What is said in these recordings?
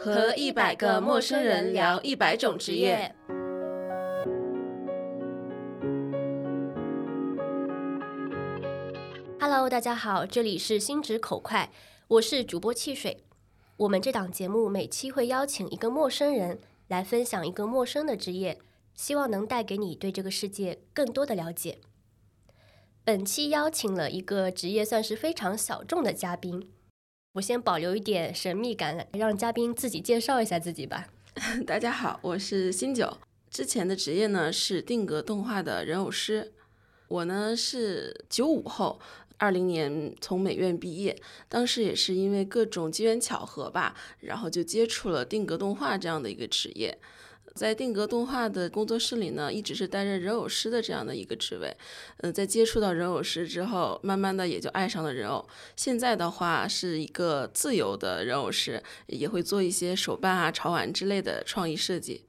和一百个陌生人聊一百种职业。Hello，大家好，这里是心直口快，我是主播汽水。我们这档节目每期会邀请一个陌生人来分享一个陌生的职业，希望能带给你对这个世界更多的了解。本期邀请了一个职业算是非常小众的嘉宾，我先保留一点神秘感，让嘉宾自己介绍一下自己吧。大家好，我是新九，之前的职业呢是定格动画的人偶师。我呢是九五后，二零年从美院毕业，当时也是因为各种机缘巧合吧，然后就接触了定格动画这样的一个职业。在定格动画的工作室里呢，一直是担任人偶师的这样的一个职位。嗯、在接触到人偶师之后，慢慢的也就爱上了人偶。现在的话是一个自由的人偶师，也会做一些手办啊、潮玩之类的创意设计。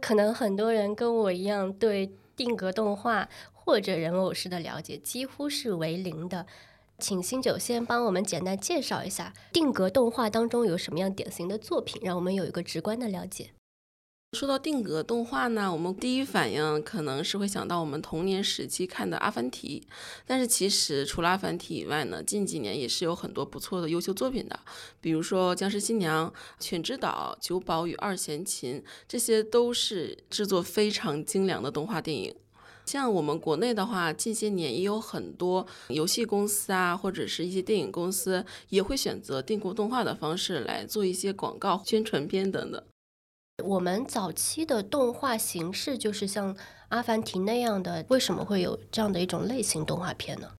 可能很多人跟我一样，对定格动画或者人偶师的了解几乎是为零的。请新九先帮我们简单介绍一下定格动画当中有什么样典型的作品，让我们有一个直观的了解。说到定格动画呢，我们第一反应可能是会想到我们童年时期看的《阿凡提》，但是其实除了《阿凡提》以外呢，近几年也是有很多不错的优秀作品的，比如说《僵尸新娘》《犬之岛》《九宝与二弦琴》，这些都是制作非常精良的动画电影。像我们国内的话，近些年也有很多游戏公司啊，或者是一些电影公司，也会选择定格动画的方式来做一些广告、宣传片等等。我们早期的动画形式就是像《阿凡提》那样的，为什么会有这样的一种类型动画片呢？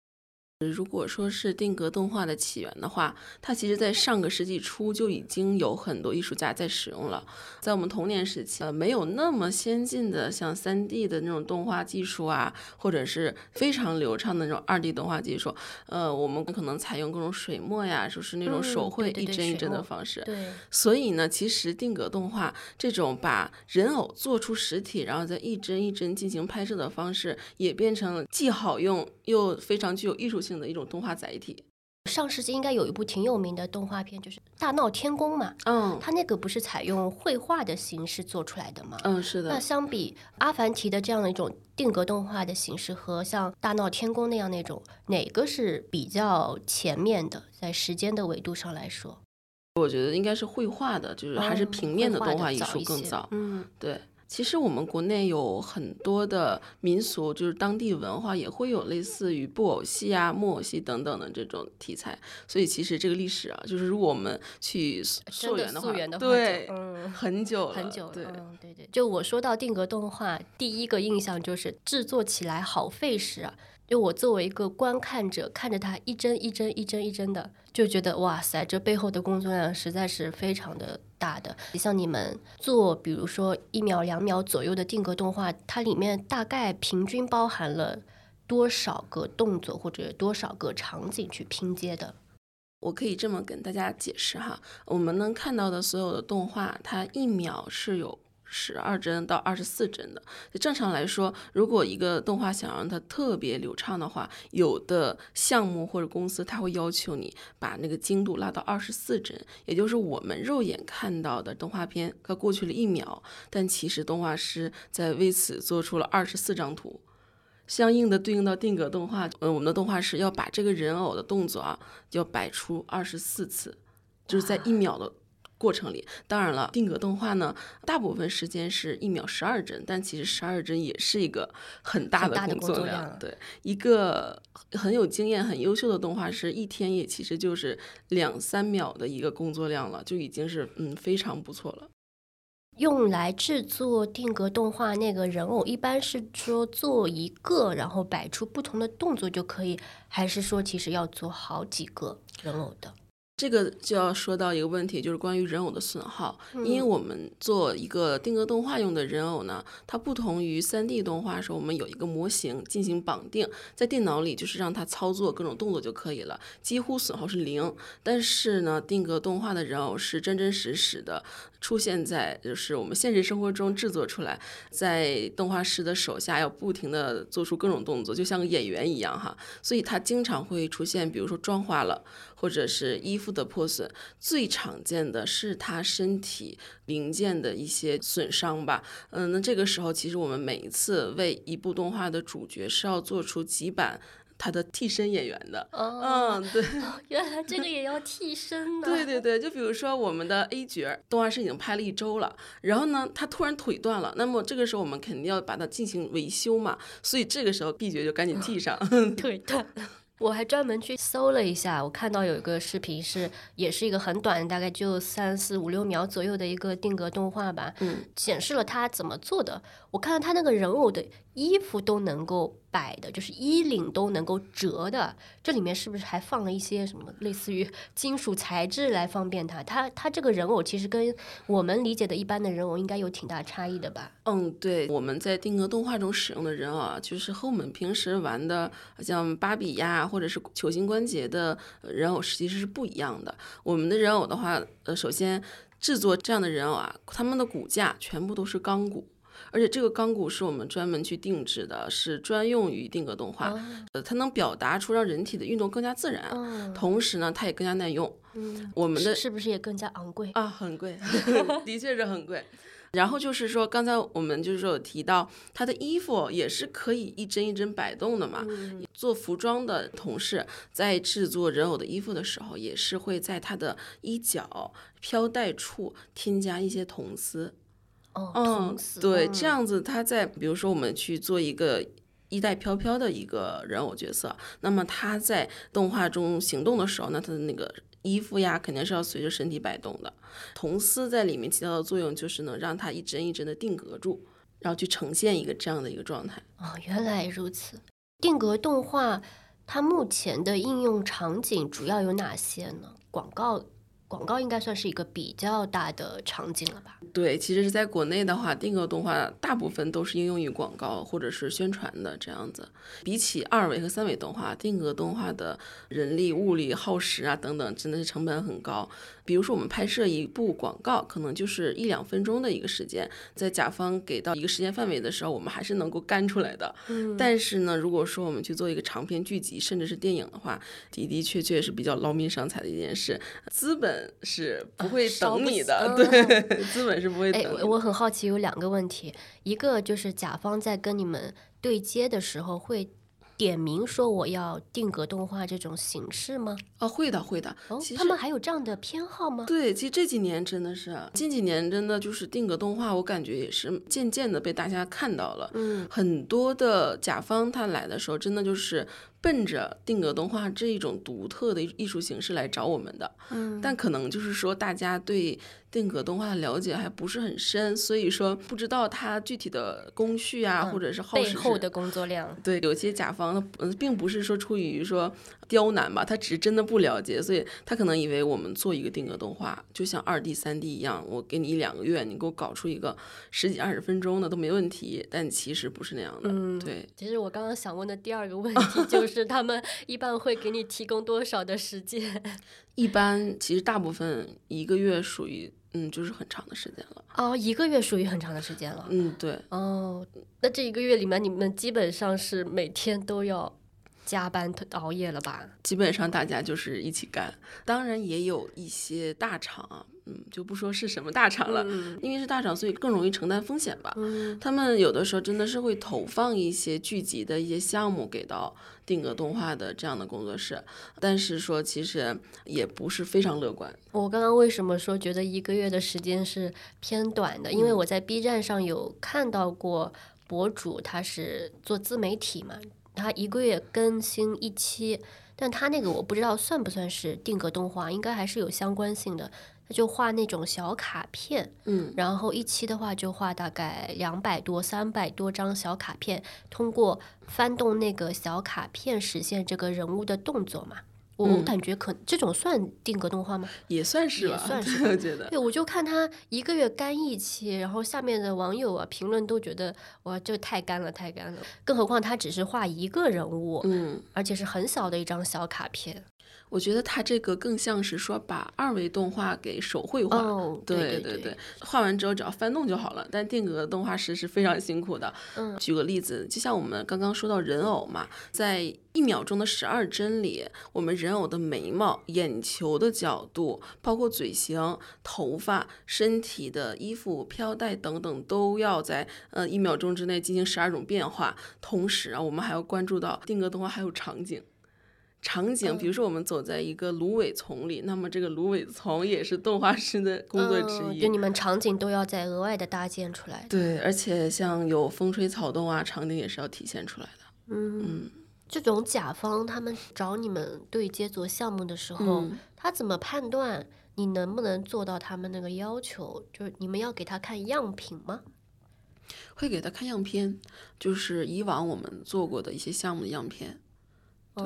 如果说是定格动画的起源的话，它其实在上个世纪初就已经有很多艺术家在使用了。在我们童年时期，呃，没有那么先进的像三 D 的那种动画技术啊，或者是非常流畅的那种二 D 动画技术，呃，我们可能采用各种水墨呀，就是那种手绘一帧一帧的方式。对，所以呢，其实定格动画这种把人偶做出实体，然后再一帧一帧进行拍摄的方式，也变成了既好用又非常具有艺术性的一种动画载体。上世纪应该有一部挺有名的动画片，就是《大闹天宫》嘛。嗯它那个不是采用绘画的形式做出来的吗？嗯，是的那，相比《阿凡提》的这样的一种定格动画的形式和像《大闹天宫》那样那种，哪个是比较前面的？在时间的维度上来说，我觉得应该是绘画的，就是还是哦平面的动画艺术更早。嗯，对，其实我们国内有很多的民俗，就是当地文化也会有类似于布偶戏啊、木偶戏等等的这种题材。所以其实这个历史啊，就是如果我们去溯源的话，对，嗯。很久了，很久了，对。嗯，对对，就我说到定格动画，第一个印象就是制作起来好费时啊。就我作为一个观看者，看着它一帧一帧一帧一帧的，就觉得哇塞，这背后的工作量实在是非常的大的。像你们做，比如说一秒两秒左右的定格动画，它里面大概平均包含了多少个动作或者多少个场景去拼接的？我可以这么跟大家解释哈，我们能看到的所有的动画，它一秒是有十二帧到二十四帧的。正常来说，如果一个动画想让它特别流畅的话，有的项目或者公司它会要求你把那个精度拉到二十四帧，也就是我们肉眼看到的动画片，它过去了一秒，但其实动画师在为此做出了二十四张图。相应的对应到定格动画，呃，我们的动画师要把这个人偶的动作啊，要摆出二十四次，就是在一秒的过程里。当然了，定格动画呢，大部分时间是一秒十二帧，但其实十二帧也是一个很大的。工作量对，一个很有经验、很优秀的动画师，一天也其实就是两三秒的一个工作量了，就已经是嗯非常不错了。用来制作定格动画那个人偶，一般是说做一个，然后摆出不同的动作就可以，还是说其实要做好几个人偶的？这个就要说到一个问题，就是关于人偶的损耗。因为我们做一个定格动画用的人偶呢，它不同于 3D 动画时候，我们有一个模型进行绑定，在电脑里就是让它操作各种动作就可以了，几乎损耗是零。但是呢，定格动画的人偶是真真实实的出现在就是我们现实生活中制作出来，在动画师的手下要不停的做出各种动作，就像个演员一样哈。所以它经常会出现，比如说妆花了，或者是衣服的破损。最常见的是他身体零件的一些损伤吧。嗯，那这个时候其实我们每一次为一部动画的主角是要做出几版。他的替身演员的，嗯，对，原来这个也要替身呢。对对对，就比如说我们的 A 角，动画师已经拍了一周了，然后呢，他突然腿断了，那么这个时候我们肯定要把它进行维修嘛，所以这个时候 B 角就赶紧替上。腿断了。我还专门去搜了一下，我看到有一个视频是，也是一个很短，大概就三四五六秒左右的一个定格动画吧，嗯，显示了他怎么做的。我看到他那个人偶的衣服都能够摆的，就是衣领都能够折的。这里面是不是还放了一些什么类似于金属材质来方便他？他他这个人偶其实跟我们理解的一般的人偶应该有挺大差异的吧？嗯，对，我们在定格动画中使用的人偶啊，就是和我们平时玩的像芭比呀，或者是球形关节的人偶，其实是不一样的。我们的人偶的话，呃，首先制作这样的人偶啊，他们的骨架全部都是钢骨。而且这个钢骨是我们专门去定制的，是专用于定格动画。呃，它能表达出让人体的运动更加自然，同时呢，它也更加耐用。嗯，我们的是不是也更加昂贵啊？很贵，的确是很贵。然后就是说，刚才我们就是说有提到，它的衣服也是可以一针一针摆动的嘛。做服装的同事在制作人偶的衣服的时候，也是会在它的衣角飘带处添加一些铜丝。嗯，对，这样子，他在比如说我们去做一个衣带飘飘的一个人偶角色，那么他在动画中行动的时候，那他的那个衣服呀，肯定是要随着身体摆动的。铜丝在里面起到的作用，就是能让它一针一针的定格住，然后去呈现一个这样的一个状态。哦，原来如此。定格动画它目前的应用场景主要有哪些呢？广告。广告应该算是一个比较大的场景了吧？对，其实是在国内的话，定格动画大部分都是应用于广告或者是宣传的这样子。比起二维和三维动画，定格动画的人力、物力耗时啊等等，真的是成本很高。比如说我们拍摄一部广告，可能就是一两分钟的一个时间，在甲方给到一个时间范围的时候，我们还是能够干出来的。嗯。但是呢，如果说我们去做一个长篇剧集，甚至是电影的话，的的确确是比较劳民伤财的一件事，资本。是不会等你的，对，资本是不会等。哎，我很好奇，有两个问题，一个就是甲方在跟你们对接的时候会。点名说我要定格动画这种形式吗？啊，会的，会的。哦，他们还有这样的偏好吗？对，其实这几年真的是，近几年真的就是定格动画，我感觉也是渐渐的被大家看到了。嗯，很多的甲方他来的时候，真的就是奔着定格动画这一种独特的艺术形式来找我们的。嗯，但可能就是说大家对。定格动画的了解还不是很深，所以说不知道它具体的工序啊，或者是耗时背后的工作量。对，有些甲方嗯，并不是说出于说刁难吧，他只是真的不了解，所以他可能以为我们做一个定格动画就像二 D、三 D 一样，我给你一两个月，你给我搞出一个十几二十分钟的都没问题。但其实不是那样的。嗯，对。其实我刚刚想问的第二个问题就是，他们一般会给你提供多少的时间？一般其实大部分一个月属于。嗯，就是很长的时间了。哦，一个月属于很长的时间了。嗯，对。哦，那这一个月里面，你们基本上是每天都要加班熬夜了吧？基本上大家就是一起干，当然也有一些大厂。嗯，就不说是什么大厂了，因为是大厂，所以更容易承担风险吧。嗯，他们有的时候真的是会投放一些剧集的一些项目给到定格动画的这样的工作室，但是说其实也不是非常乐观。我刚刚为什么说觉得一个月的时间是偏短的？因为我在 B 站上有看到过博主，他是做自媒体嘛，他一个月更新一期，但他那个我不知道算不算是定格动画，应该还是有相关性的。他就画那种小卡片，嗯，然后一期的话就画大概两百多、三百多张小卡片，通过翻动那个小卡片实现这个人物的动作嘛。我感觉可这种算定格动画吗？也算是吧，算 是我觉得。对，我就看他一个月干一期，然后下面的网友啊评论都觉得哇，这太干了，太干了。更何况他只是画一个人物，嗯，而且是很小的一张小卡片。我觉得它这个更像是说把二维动画给手绘化。哦，对对对，画完之后只要翻动就好了。但定格动画师是非常辛苦的。嗯，举个例子，就像我们刚刚说到人偶嘛，在一秒钟的十二帧里，我们人偶的眉毛、眼球的角度，包括嘴型、头发、身体的衣服、飘带等等，都要在呃一秒钟之内进行十二种变化。同时啊，我们还要关注到定格动画还有场景。场景，比如说我们走在一个芦苇丛里，那么这个芦苇丛也是动画师的工作之一。就你们场景都要再额外的搭建出来。对，而且像有风吹草动啊，场景也是要体现出来的。嗯，这种甲方他们找你们对接做项目的时候，他怎么判断你能不能做到他们那个要求？就是你们要给他看样品吗？会给他看样片，就是以往我们做过的一些项目的样片。对，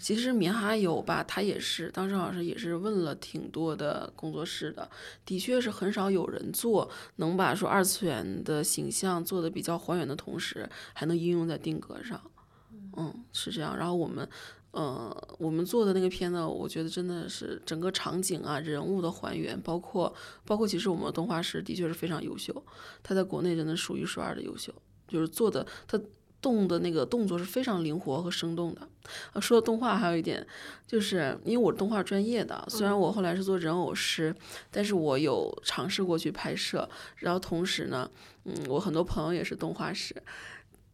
其实棉哈游吧，他也是当时好像也是问了挺多的工作室的，的确是很少有人做能把说二次元的形象做的比较还原的同时，还能应用在定格上。嗯，是这样。然后我们，呃，我们做的那个片呢，我觉得真的是整个场景啊、人物的还原，包括包括其实我们动画师的确是非常优秀，他在国内真的数一数二的优秀，就是做的他。动的那个动作是非常灵活和生动的。啊，说到动画，还有一点，就是因为我是动画专业的，虽然我后来是做人偶师，但是我有尝试过去拍摄。然后同时呢，嗯，我很多朋友也是动画师，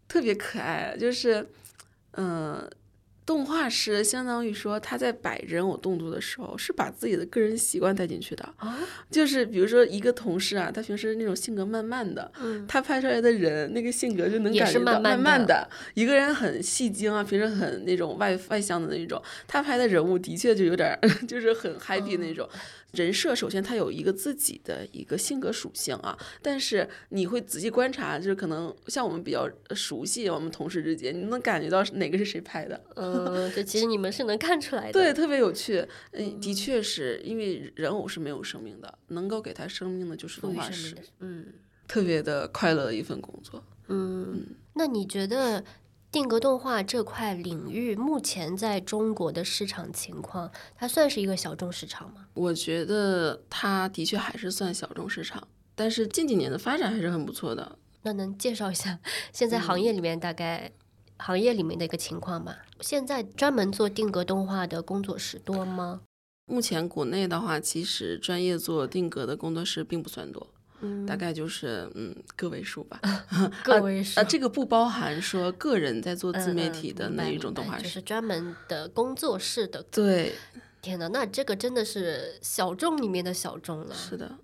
特别可爱，就是，嗯。动画师相当于说他在摆人偶动作的时候，是把自己的个人习惯带进去的啊。就是比如说一个同事啊，他平时那种性格慢慢的，他拍出来的人那个性格就能感觉到慢慢的。一个人很戏精啊，平时很那种外外向的那种，他拍的人物的确就有点 就是很 happy 那种。人设首先他有一个自己的一个性格属性啊，但是你会仔细观察，就是可能像我们比较熟悉我们同事之间，你能感觉到哪个是谁拍的。嗯，对，其实你们是能看出来的。对，特别有趣。嗯，的确是因为人偶是没有生命的，能够给他生命的就是动画师。嗯，特别的快乐的一份工作。嗯，那你觉得？定格动画这块领域目前在中国的市场情况，它算是一个小众市场吗？我觉得它的确还是算小众市场，但是近几年的发展还是很不错的。那能介绍一下现在行业里面大概行业里面的一个情况吗？现在专门做定格动画的工作室多吗？目前国内的话，其实专业做定格的工作室并不算多。大概就是嗯个位数吧，个位数啊，这个不包含说个人在做自媒体的那一种动画师，就是专门的工作室的。对，天哪，那这个真的是小众里面的小众了。是的，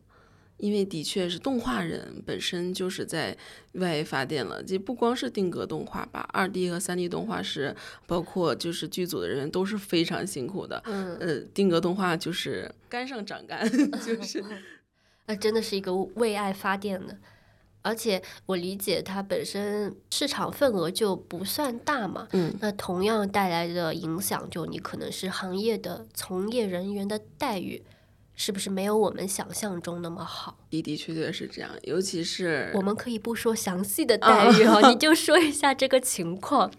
因为的确是动画人本身就是在外发电了，这不光是定格动画吧，二 D 和三 D 动画师，包括就是剧组的人员都是非常辛苦的。嗯，呃，定格动画就是干上长干，就是。那真的是一个为爱发电的，而且我理解它本身市场份额就不算大嘛。嗯，那同样带来的影响，就你可能是行业的从业人员的待遇，是不是没有我们想象中那么好？的的确确是这样，尤其是我们可以不说详细的待遇哈，你就说一下这个情况。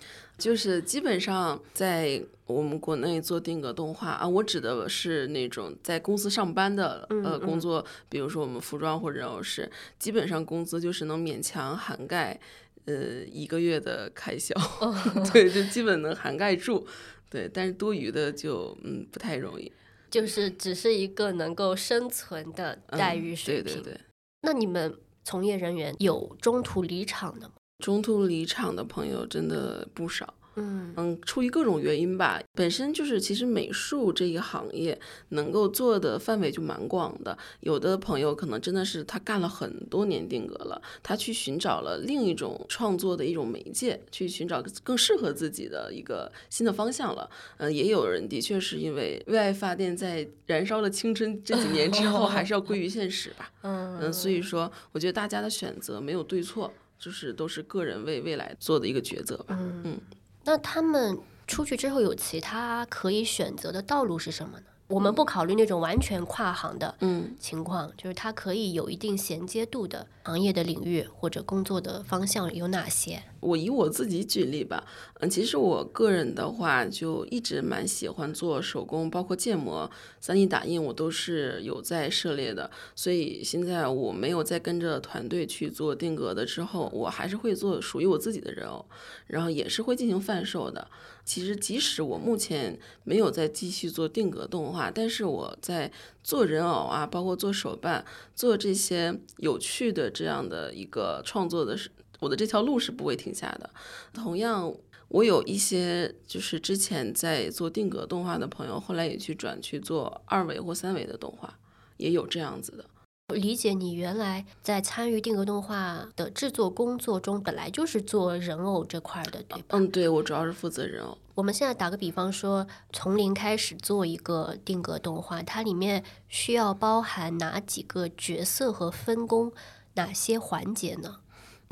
就是基本上在我们国内做定格动画啊，我指的是那种在公司上班的呃工作，比如说我们服装或者人偶师，基本上工资就是能勉强涵盖呃一个月的开销，对，就基本能涵盖住，对，但是多余的就嗯不太容易，就是只是一个能够生存的待遇水平。对对对。那你们从业人员有中途离场的吗？中途离场的朋友真的不少。嗯嗯，出于各种原因吧，本身就是其实美术这一行业能够做的范围就蛮广的。有的朋友可能真的是他干了很多年定格了，他去寻找了另一种创作的一种媒介，去寻找更适合自己的一个新的方向了。嗯，也有人的确是因为为爱发电，在燃烧了青春这几年之后，还是要归于现实吧。嗯嗯，所以说，我觉得大家的选择没有对错，就是都是个人为未来做的一个抉择吧。嗯。那他们出去之后有其他可以选择的道路是什么呢？我们不考虑那种完全跨行的嗯情况，就是它可以有一定衔接度的行业的领域或者工作的方向有哪些？我以我自己举例吧，嗯，其实我个人的话就一直蛮喜欢做手工，包括建模、三 D 打印，我都是有在涉猎的。所以现在我没有再跟着团队去做定格的之后，我还是会做属于我自己的人偶，然后也是会进行贩售的。其实即使我目前没有再继续做定格动画，但是我在做人偶啊，包括做手办、做这些有趣的这样的一个创作的是，我的这条路是不会停下的。同样，我有一些就是之前在做定格动画的朋友，后来也去转去做二维或三维的动画，也有这样子的。我理解你原来在参与定格动画的制作工作中，本来就是做人偶这块儿的，对吧？嗯，对我主要是负责人偶。我们现在打个比方说，从零开始做一个定格动画，它里面需要包含哪几个角色和分工，哪些环节呢？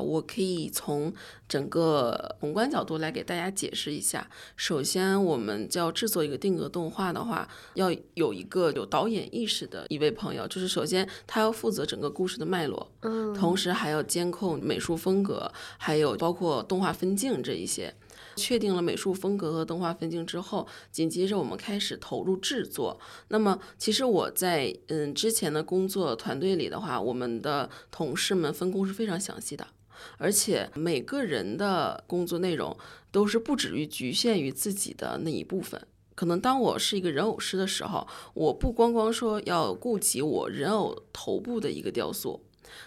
我可以从整个宏观角度来给大家解释一下。首先，我们要制作一个定格动画的话，要有一个有导演意识的一位朋友，就是首先他要负责整个故事的脉络，嗯，同时还要监控美术风格，还有包括动画分镜这一些。确定了美术风格和动画分镜之后，紧接着我们开始投入制作。那么，其实我在嗯之前的工作团队里的话，我们的同事们分工是非常详细的。而且每个人的工作内容都是不止于局限于自己的那一部分。可能当我是一个人偶师的时候，我不光光说要顾及我人偶头部的一个雕塑，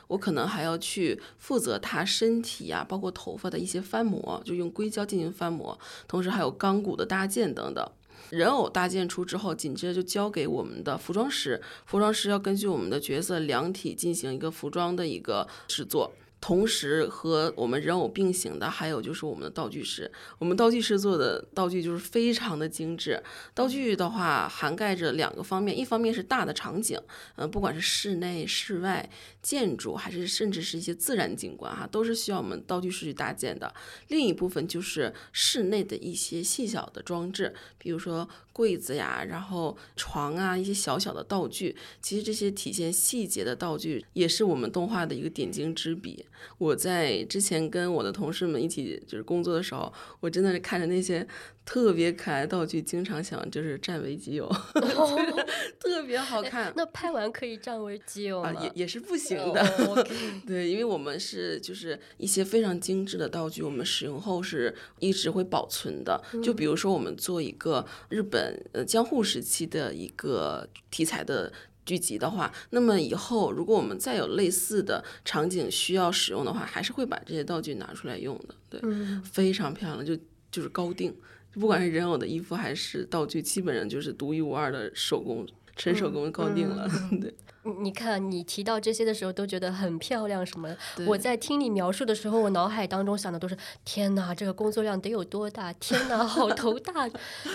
我可能还要去负责他身体呀、包括头发的一些翻模，就用硅胶进行翻模，同时还有钢骨的搭建等等。人偶搭建出之后，紧接着就交给我们的服装师，服装师要根据我们的角色量体进行一个服装的一个制作。同时和我们人偶并行的，还有就是我们的道具师。我们道具师做的道具就是非常的精致。道具的话涵盖着两个方面，一方面是大的场景，嗯、不管是室内、室外、建筑，还是甚至是一些自然景观哈，都是需要我们道具师去搭建的。另一部分就是室内的一些细小的装置，比如说柜子呀，然后床啊，一些小小的道具。其实这些体现细节的道具，也是我们动画的一个点睛之笔。我在之前跟我的同事们一起就是工作的时候，我真的是看着那些特别可爱的道具，经常想就是占为己有 特别好看。那拍完可以占为己有吗？啊，也也是不行的。对，因为我们是就是一些非常精致的道具，我们使用后是一直会保存的。就比如说，我们做一个日本呃江户时期的一个题材的。剧集的话，那么以后如果我们再有类似的场景需要使用的话，还是会把这些道具拿出来用的。对，嗯非常漂亮，就就是高定，不管是人偶的衣服还是道具，基本上就是独一无二的手工，纯手工搞定了。对。你你看，你提到这些的时候都觉得很漂亮什么的。我在听你描述的时候，我脑海当中想的都是：天哪，这个工作量得有多大？天哪，好头大！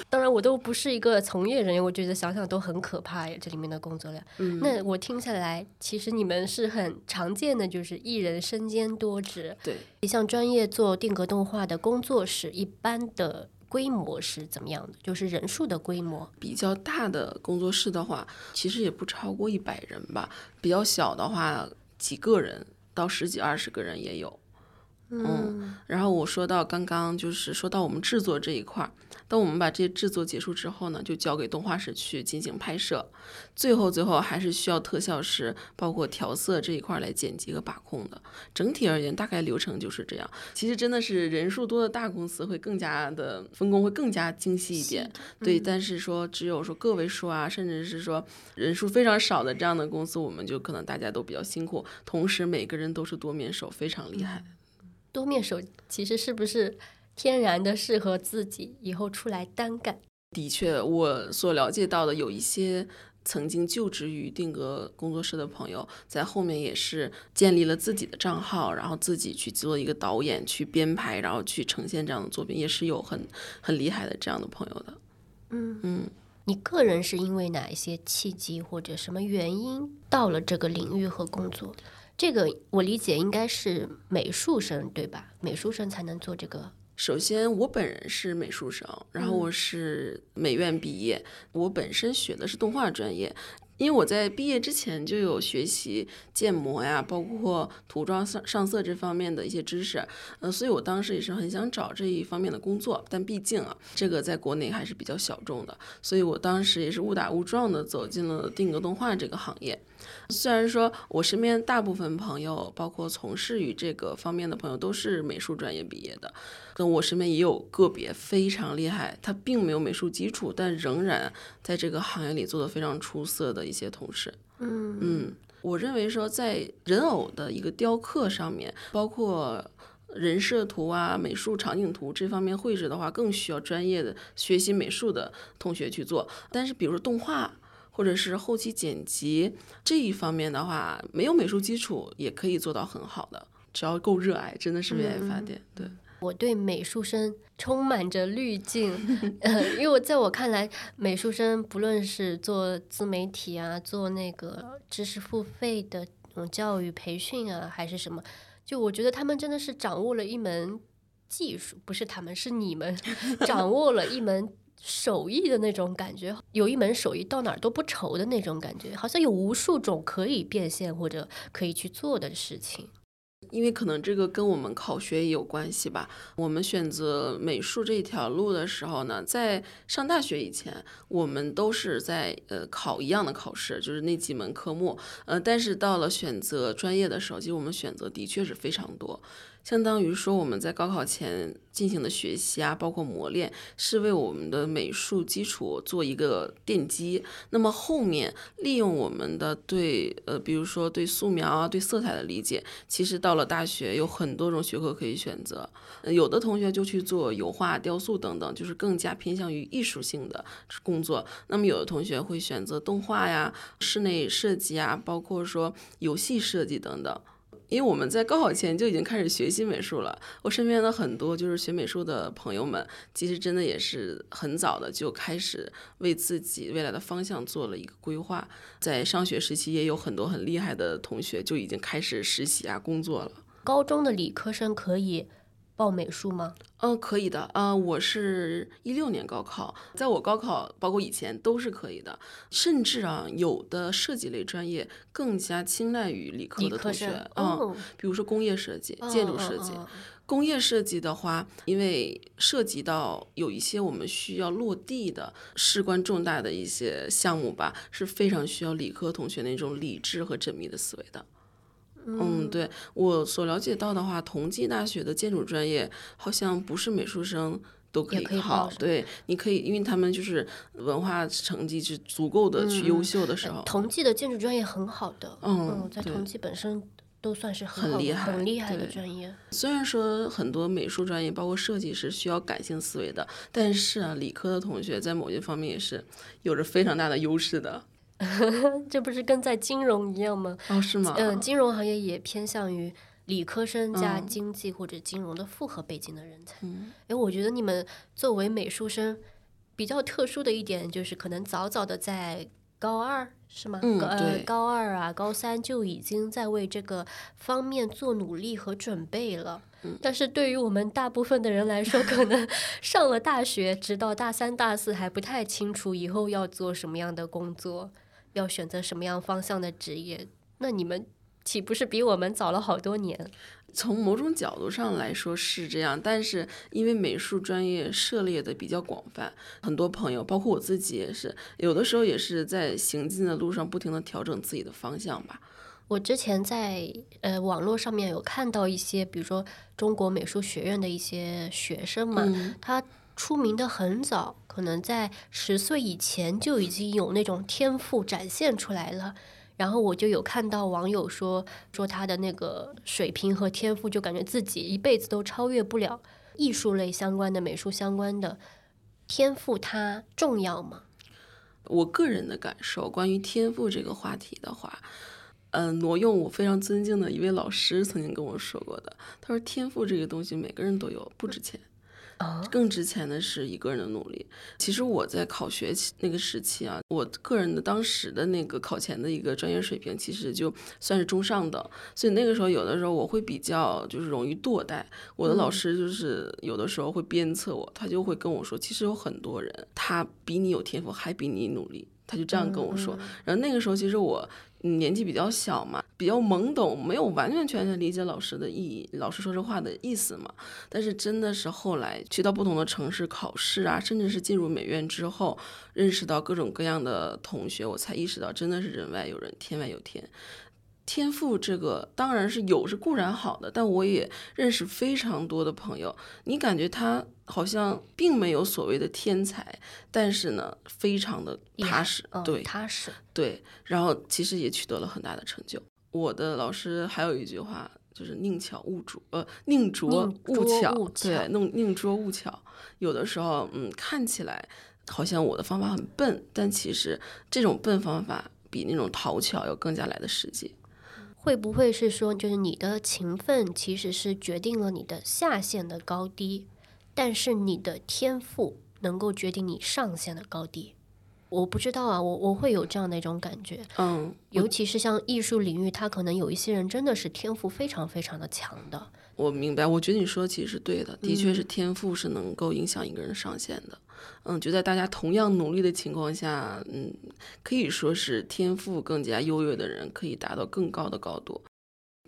当然，我都不是一个从业人员，我觉得想想都很可怕呀，这里面的工作量。嗯那我听下来，其实你们是很常见的，就是艺人身兼多职。对，像专业做定格动画的工作室，一般的规模是怎么样的？就是人数的规模。比较大的工作室的话，其实也不超过一百人吧。比较小的话，几个人到十几二十个人也有。嗯，然后我说到刚刚就是说到我们制作这一块儿，当我们把这些制作结束之后呢，就交给动画师去进行拍摄，最后最后还是需要特效师包括调色这一块儿来剪辑和把控的。整体而言，大概流程就是这样。其实真的是人数多的大公司会更加的分工会更加精细一点，对。但是说只有说个位数啊，甚至是说人数非常少的这样的公司，我们就可能大家都比较辛苦，同时每个人都是多面手，非常厉害。多面手其实是不是天然的适合自己以后出来单干？的确，我所了解到的有一些曾经就职于定格工作室的朋友，在后面也是建立了自己的账号，然后自己去做一个导演，去编排，然后去呈现这样的作品，也是有很很厉害的这样的朋友的。嗯嗯，你个人是因为哪一些契机或者什么原因到了这个领域和工作？这个我理解应该是美术生对吧？美术生才能做这个首先，我本人是美术生，然后我是美院毕业，我本身学的是动画专业。因为我在毕业之前就有学习建模呀，包括涂装上上色这方面的一些知识，呃，所以我当时也是很想找这一方面的工作，但毕竟啊，这个在国内还是比较小众的，所以我当时也是误打误撞的走进了定格动画这个行业。虽然说我身边大部分朋友，包括从事于这个方面的朋友，都是美术专业毕业的，跟我身边也有个别非常厉害，他并没有美术基础，但仍然在这个行业里做得非常出色的一些同事。嗯嗯，我认为说在人偶的一个雕刻上面，包括人设图啊、美术场景图这方面绘制的话，更需要专业的学习美术的同学去做。但是比如说动画。或者是后期剪辑这一方面的话，没有美术基础也可以做到很好的，只要够热爱，真的是为爱发电。对我对美术生充满着滤镜，呃，因为在我看来，美术生不论是做自媒体啊，做那个知识付费的嗯教育培训啊，还是什么，就我觉得他们真的是掌握了一门技术，不是他们，是你们 掌握了一门。手艺的那种感觉，有一门手艺到哪儿都不愁的那种感觉，好像有无数种可以变现或者可以去做的事情。因为可能这个跟我们考学也有关系吧。我们选择美术这条路的时候呢，在上大学以前，我们都是在呃考一样的考试，就是那几门科目。呃，但是到了选择专业的时候，其实我们选择的确是非常多。相当于说我们在高考前进行的学习啊，包括磨练，是为我们的美术基础做一个奠基。那么后面利用我们的对呃，比如说对素描啊、对色彩的理解，其实到了大学有很多种学科可以选择。有的同学就去做油画、雕塑等等，就是更加偏向于艺术性的工作。那么有的同学会选择动画呀、室内设计啊，包括说游戏设计等等。因为我们在高考前就已经开始学习美术了，我身边的很多就是学美术的朋友们，其实真的也是很早的就开始为自己未来的方向做了一个规划。在上学时期，也有很多很厉害的同学就已经开始实习啊、工作了。高中的理科生可以。报美术吗？嗯，可以的。呃，我是一六年高考，在我高考包括以前都是可以的，甚至啊，有的设计类专业更加青睐于理科的同学。嗯，比如说工业设计、建筑设计。工业设计的话，因为涉及到有一些我们需要落地的、事关重大的一些项目吧，是非常需要理科同学那种理智和缜密的思维的。嗯，对我所了解到的话，同济大学的建筑专业好像不是美术生都可以考。对，你可以，因为他们就是文化成绩是足够的去优秀的时候。同济的建筑专业很好的，嗯，在同济本身都算是很厉害、很厉害的专业。虽然说很多美术专业，包括设计是需要感性思维的，但是啊，理科的同学在某些方面也是有着非常大的优势的。这不是跟在金融一样吗？哦，是吗？嗯，金融行业也偏向于理科生加经济或者金融的复合背景的人才。嗯，哎，我觉得你们作为美术生比较特殊的一点就是，可能早早的在高二是吗？嗯，对，高二啊，高三就已经在为这个方面做努力和准备了。嗯，但是对于我们大部分的人来说，可能 上了大学，直到大三、大四还不太清楚以后要做什么样的工作。要选择什么样方向的职业？那你们岂不是比我们早了好多年？从某种角度上来说是这样，但是因为美术专业涉猎的比较广泛，很多朋友，包括我自己也是，有的时候也是在行进的路上不停的调整自己的方向吧。我之前在呃网络上面有看到一些，比如说中国美术学院的一些学生嘛，他。出名的很早，可能在十岁以前就已经有那种天赋展现出来了。然后我就有看到网友说，说他的那个水平和天赋，就感觉自己一辈子都超越不了。艺术类相关的、美术相关的天赋，它重要吗？我个人的感受，关于天赋这个话题的话，嗯，挪用我非常尊敬的一位老师曾经跟我说过的，他说天赋这个东西每个人都有，不值钱。啊，更值钱的是一个人的努力。其实我在考学期那个时期啊，我个人的当时的那个考前的一个专业水平，其实就算是中上等。所以那个时候有的时候我会比较就是容易堕代。我的老师就是有的时候会鞭策我，他就会跟我说，其实有很多人他比你有天赋，还比你努力。他就这样跟我说。然后那个时候其实我。年纪比较小嘛，比较懵懂，没有完完全全理解老师的意义，老师说这话的意思嘛。但是真的是后来去到不同的城市考试啊，甚至是进入美院之后，认识到各种各样的同学，我才意识到真的是人外有人，天外有天。天赋这个当然是有，是固然好的，但我也认识非常多的朋友，你感觉他好像并没有所谓的天才，但是呢，非常的踏实，对，踏实，对，然后其实也取得了很大的成就。我的老师还有一句话，就是宁巧勿拙，呃，宁拙勿巧，对，弄宁拙勿巧。有的时候，嗯，看起来好像我的方法很笨，但其实这种笨方法比那种讨巧要更加来的实际。会不会是说，就是你的勤奋其实是决定了你的下限的高低，但是你的天赋能够决定你上限的高低？我不知道啊，我我会有这样的一种感觉，嗯，尤其是像艺术领域，他可能有一些人真的是天赋非常非常的强的。我明白，我觉得你说其实是对的，的确是天赋是能够影响一个人上限的。嗯，就在大家同样努力的情况下，嗯，可以说是天赋更加优越的人可以达到更高的高度。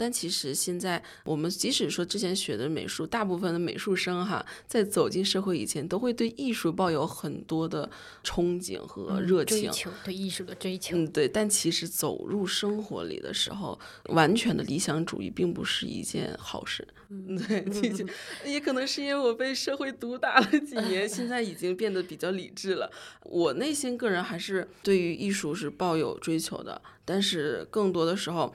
但其实现在我们即使说之前学的美术，大部分的美术生哈，在走进社会以前，都会对艺术抱有很多的憧憬和热情，对艺术的追求。嗯，对。但其实走入生活里的时候，完全的理想主义并不是一件好事。嗯，对。也可能是因为我被社会毒打了几年，现在已经变得比较理智了。我内心个人还是对于艺术是抱有追求的，但是更多的时候。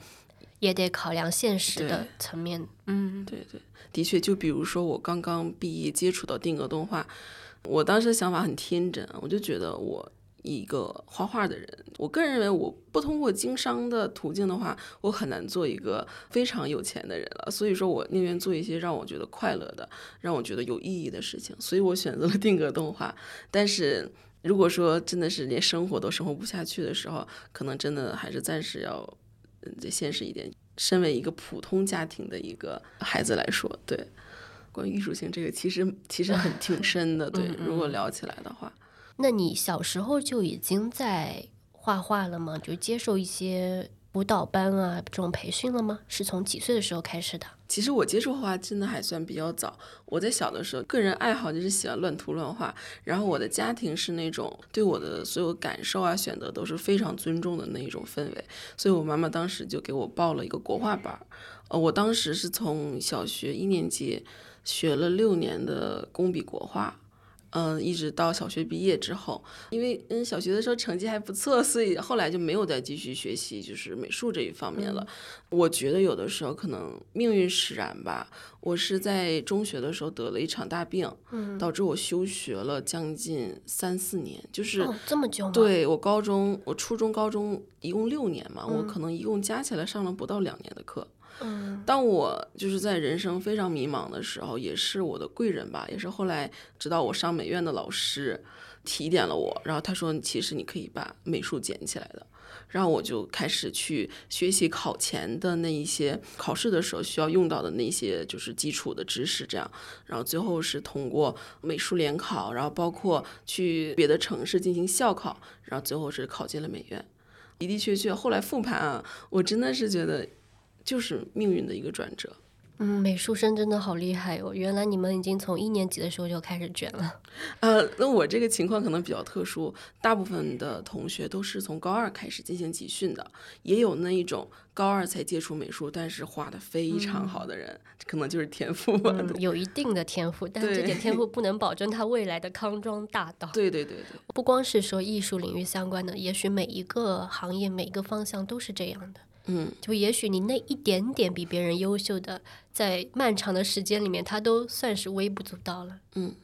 也得考量现实的层面，嗯，对对，的确，就比如说我刚刚毕业接触到定格动画，我当时想法很天真，我就觉得我一个画画的人，我个人认为我不通过经商的途径的话，我很难做一个非常有钱的人了，所以说我宁愿做一些让我觉得快乐的，让我觉得有意义的事情，所以我选择了定格动画。但是如果说真的是连生活都生活不下去的时候，可能真的还是暂时要。这现实一点，身为一个普通家庭的一个孩子来说，对，关于艺术性这个其实其实很 挺深的，对，如果聊起来的话，那你小时候就已经在画画了吗？就接受一些。舞蹈班啊，这种培训了吗？是从几岁的时候开始的？其实我接触画画真的还算比较早。我在小的时候，个人爱好就是喜欢乱涂乱画。然后我的家庭是那种对我的所有感受啊、选择都是非常尊重的那一种氛围。所以我妈妈当时就给我报了一个国画班。呃，我当时是从小学一年级学了六年的工笔国画。嗯，一直到小学毕业之后，因为嗯小学的时候成绩还不错，所以后来就没有再继续学习就是美术这一方面了。我觉得有的时候可能命运使然吧。我是在中学的时候得了一场大病，导致我休学了将近三四年，就是这么久吗？对我高中、我初中、高中一共六年嘛，我可能一共加起来上了不到两年的课。嗯，当我就是在人生非常迷茫的时候，也是我的贵人吧，也是后来直到我上美院的老师提点了我，然后他说，其实你可以把美术捡起来的，然后我就开始去学习考前的那一些考试的时候需要用到的那些就是基础的知识，这样，然后最后是通过美术联考，然后包括去别的城市进行校考，然后最后是考进了美院，的的确确，后来复盘啊，我真的是觉得。就是命运的一个转折。嗯，美术生真的好厉害哦！原来你们已经从一年级的时候就开始卷了。呃，那我这个情况可能比较特殊，大部分的同学都是从高二开始进行集训的，也有那一种高二才接触美术，但是画的非常好的人，可能就是天赋吧。有一定的天赋，但这点天赋不能保证他未来的康庄大道。对对对对，不光是说艺术领域相关的，也许每一个行业、每一个方向都是这样的。嗯，就也许你那一点点比别人优秀的，在漫长的时间里面，他都算是微不足道了。嗯，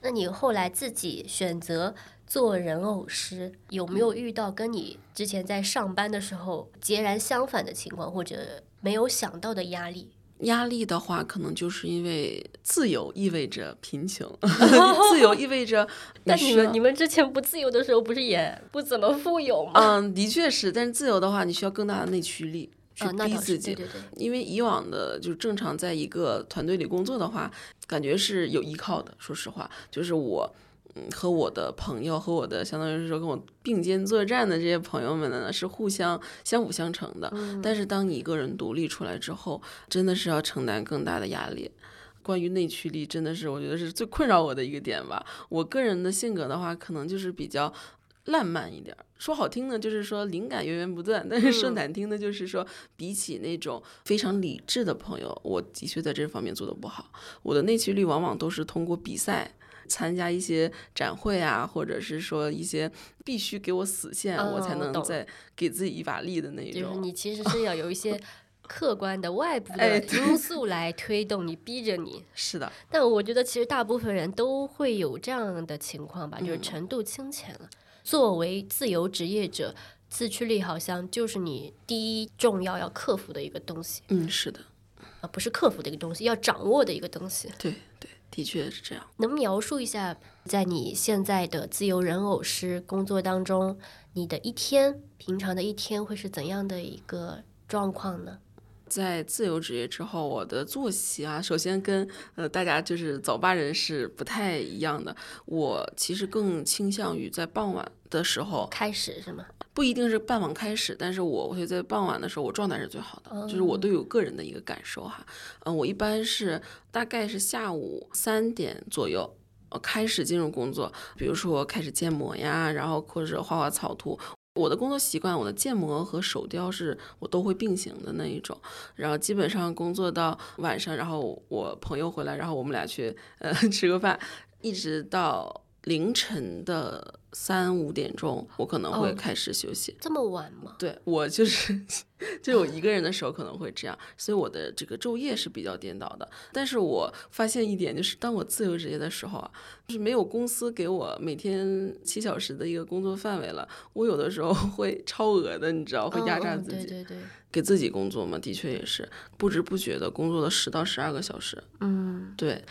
那你后来自己选择做人偶师，有没有遇到跟你之前在上班的时候截然相反的情况，或者没有想到的压力？压力的话，可能就是因为自由意味着贫穷，自由意味着 但你们你们之前不自由的时候，不是也不怎么富有吗？嗯，的确是，但是自由的话，你需要更大的内驱力去逼自己。对对对。因为以往的就正常在一个团队里工作的话，感觉是有依靠的。说实话，就是我。和我的朋友和我的相当于是说跟我并肩作战的这些朋友们呢，是互相相辅相成的。但是当你一个人独立出来之后，真的是要承担更大的压力。关于内驱力，真的是我觉得是最困扰我的一个点吧。我个人的性格的话，可能就是比较烂漫一点。说好听呢，就是说灵感源源不断；但是说难听的，就是说比起那种非常理智的朋友，我的确在这方面做的不好。我的内驱力往往都是通过比赛。参加一些展会啊，或者是说一些必须给我死线，我才能再给自己一把力的那种。就是你其实是要有一些 客观的外部的因素来推动你，逼着你。是的。但我觉得其实大部分人都会有这样的情况吧，就是程度清浅了。作为自由职业者，自驱力好像就是你第一重要要克服的一个东西。嗯，是的。啊，不是克服的一个东西，要掌握的一个东西。对对。的确是这样。能描述一下，在你现在的自由人偶师工作当中，你的一天，平常的一天会是怎样的一个状况呢？在自由职业之后，我的作息啊，首先跟呃大家就是早八人是不太一样的。我其实更倾向于在傍晚的时候开始，是吗？不一定是傍晚开始，但是我会在傍晚的时候，我状态是最好的，就是我都有个人的一个感受哈。嗯，我一般是大概是下午三点左右，呃，开始进入工作，比如说开始建模呀，然后或者画画草图。我的工作习惯，我的建模和手雕是我都会并行的那一种。然后基本上工作到晚上，然后我朋友回来，然后我们俩去呃 吃个饭，一直到。凌晨的三五点钟，我可能会开始休息。这么晚吗？对我就是，就我一个人的时候可能会这样，所以我的这个昼夜是比较颠倒的。但是我发现一点，就是当我自由职业的时候啊，就是没有公司给我每天七小时的一个工作范围了，我有的时候 会超额的，你知道，会压榨自己。对对对，给自己工作嘛，的确也是不知不觉的工作了十到十二个小时。嗯，对。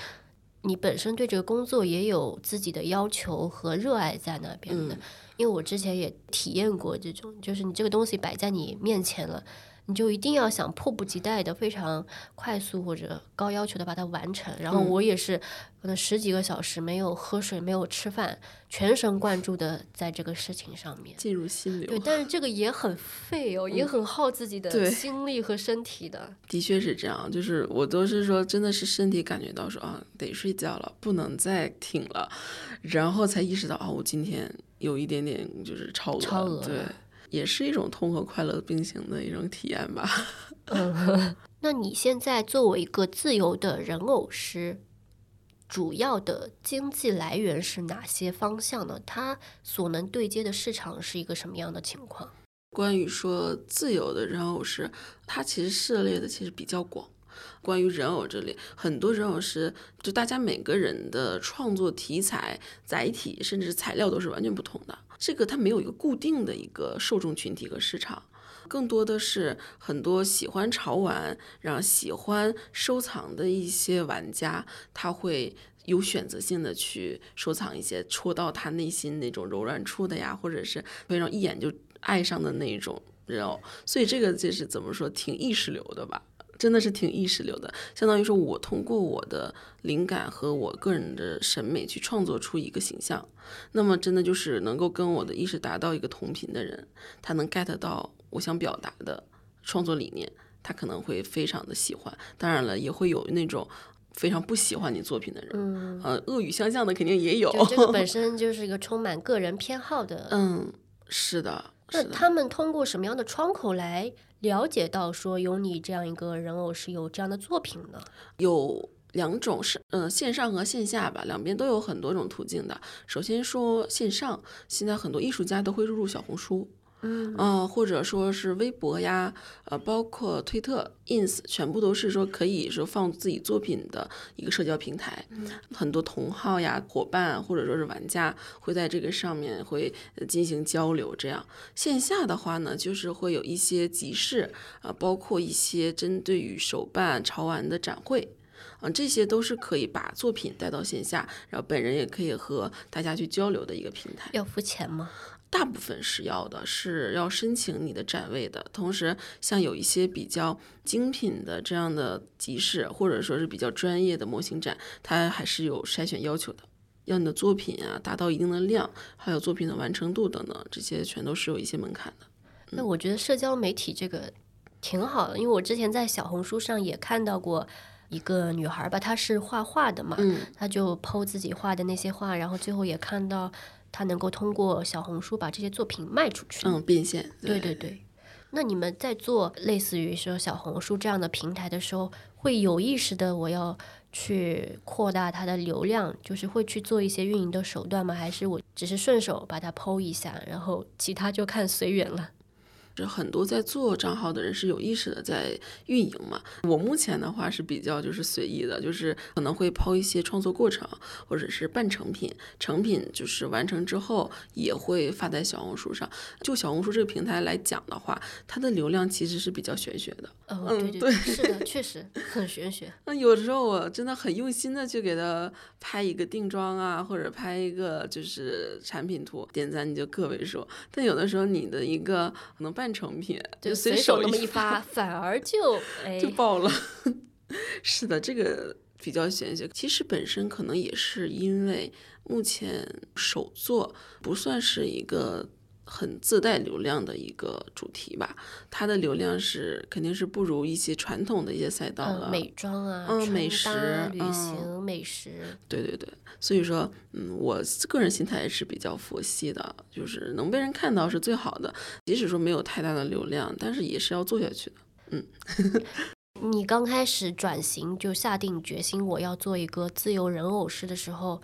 你本身对这个工作也有自己的要求和热爱在那边的，因为我之前也体验过这种，就是你这个东西摆在你面前了。你就一定要想迫不及待的、非常快速或者高要求的把它完成。然后我也是可能十几个小时没有喝水、没有吃饭，全神贯注的在这个事情上面进入心流。对，但是这个也很费哦，也很耗自己的心力和身体的。的确是这样，就是我都是说，真的是身体感觉到说啊，得睡觉了，不能再挺了，然后才意识到啊，我今天有一点点就是超额。超额。对。也是一种痛和快乐并行的一种体验吧。嗯，那你现在作为一个自由的人偶师，主要的经济来源是哪些方向呢？它所能对接的市场是一个什么样的情况？关于说自由的人偶师，它其实涉猎的其实比较广。关于人偶这里，很多人偶师就大家每个人的创作题材、载体甚至材料都是完全不同的。这个它没有一个固定的一个受众群体和市场，更多的是很多喜欢潮玩，然后喜欢收藏的一些玩家，他会有选择性的去收藏一些戳到他内心那种柔软处的呀，或者是非常一眼就爱上的那种人偶。所以这个就是怎么说，挺意识流的吧。真的是挺意识流的，相当于说，我通过我的灵感和我个人的审美去创作出一个形象，那么真的就是能够跟我的意识达到一个同频的人，他能 get 到我想表达的创作理念，他可能会非常的喜欢。当然了，也会有那种非常不喜欢你作品的人，嗯，呃，恶语相向的肯定也有。这个本 身就是一个充满个人偏好的，嗯，是的。那他们通过什么样的窗口来？了解到说有你这样一个人偶是有这样的作品的？有两种是，嗯，线上和线下吧，两边都有很多种途径的。首先说线上，现在很多艺术家都会入驻小红书，嗯、呃，或者说是微博呀，呃，包括推特、ins，全部都是说可以说放自己作品的一个社交平台。嗯很多同好呀、伙伴或者说是玩家会在这个上面会呃进行交流。这样线下的话呢，就是会有一些集市啊、呃，包括一些针对于手办潮玩的展会。啊，这些都是可以把作品带到线下，然后本人也可以和大家去交流的一个平台。要付钱吗？大部分是要的，是要申请你的展位的。同时，像有一些比较精品的这样的集市，或者说是比较专业的模型展，它还是有筛选要求的，要你的作品啊达到一定的量，还有作品的完成度等等，这些全都是有一些门槛的。那我觉得社交媒体这个挺好的，因为我之前在小红书上也看到过。一个女孩吧，她是画画的嘛，嗯，她就剖自己画的那些画，然后最后也看到她能够通过小红书把这些作品卖出去。嗯，变现。对对对。那你们在做类似于说小红书这样的平台的时候，会有意识的我要去扩大它的流量，就是会去做一些运营的手段吗？还是我只是顺手把它剖一下，然后其他就看随缘了？是很多在做账号的人是有意识的在运营嘛。我目前的话是比较就是随意的，就是可能会抛一些创作过程或者是半成品，成品就是完成之后也会发在小红书上。就小红书这个平台来讲的话，它的流量其实是比较玄学的。嗯，对对对，是的，确实很玄学。那 有时候我真的很用心的去给他拍一个定妆啊，或者拍一个就是产品图，点赞你就个位数。但有的时候你的一个可能半成品就随手那么一发，反而就哎就爆了。是的，这个比较玄学。其实本身可能也是因为目前手作不算是一个。很自带流量的一个主题吧，它的流量是肯定是不如一些传统的一些赛道了，嗯、美妆啊，嗯，美食、旅行、嗯、美食，对对对，所以说，嗯，我个人心态是比较佛系的，就是能被人看到是最好的，即使说没有太大的流量，但是也是要做下去的，嗯。你刚开始转型就下定决心我要做一个自由人偶师的时候。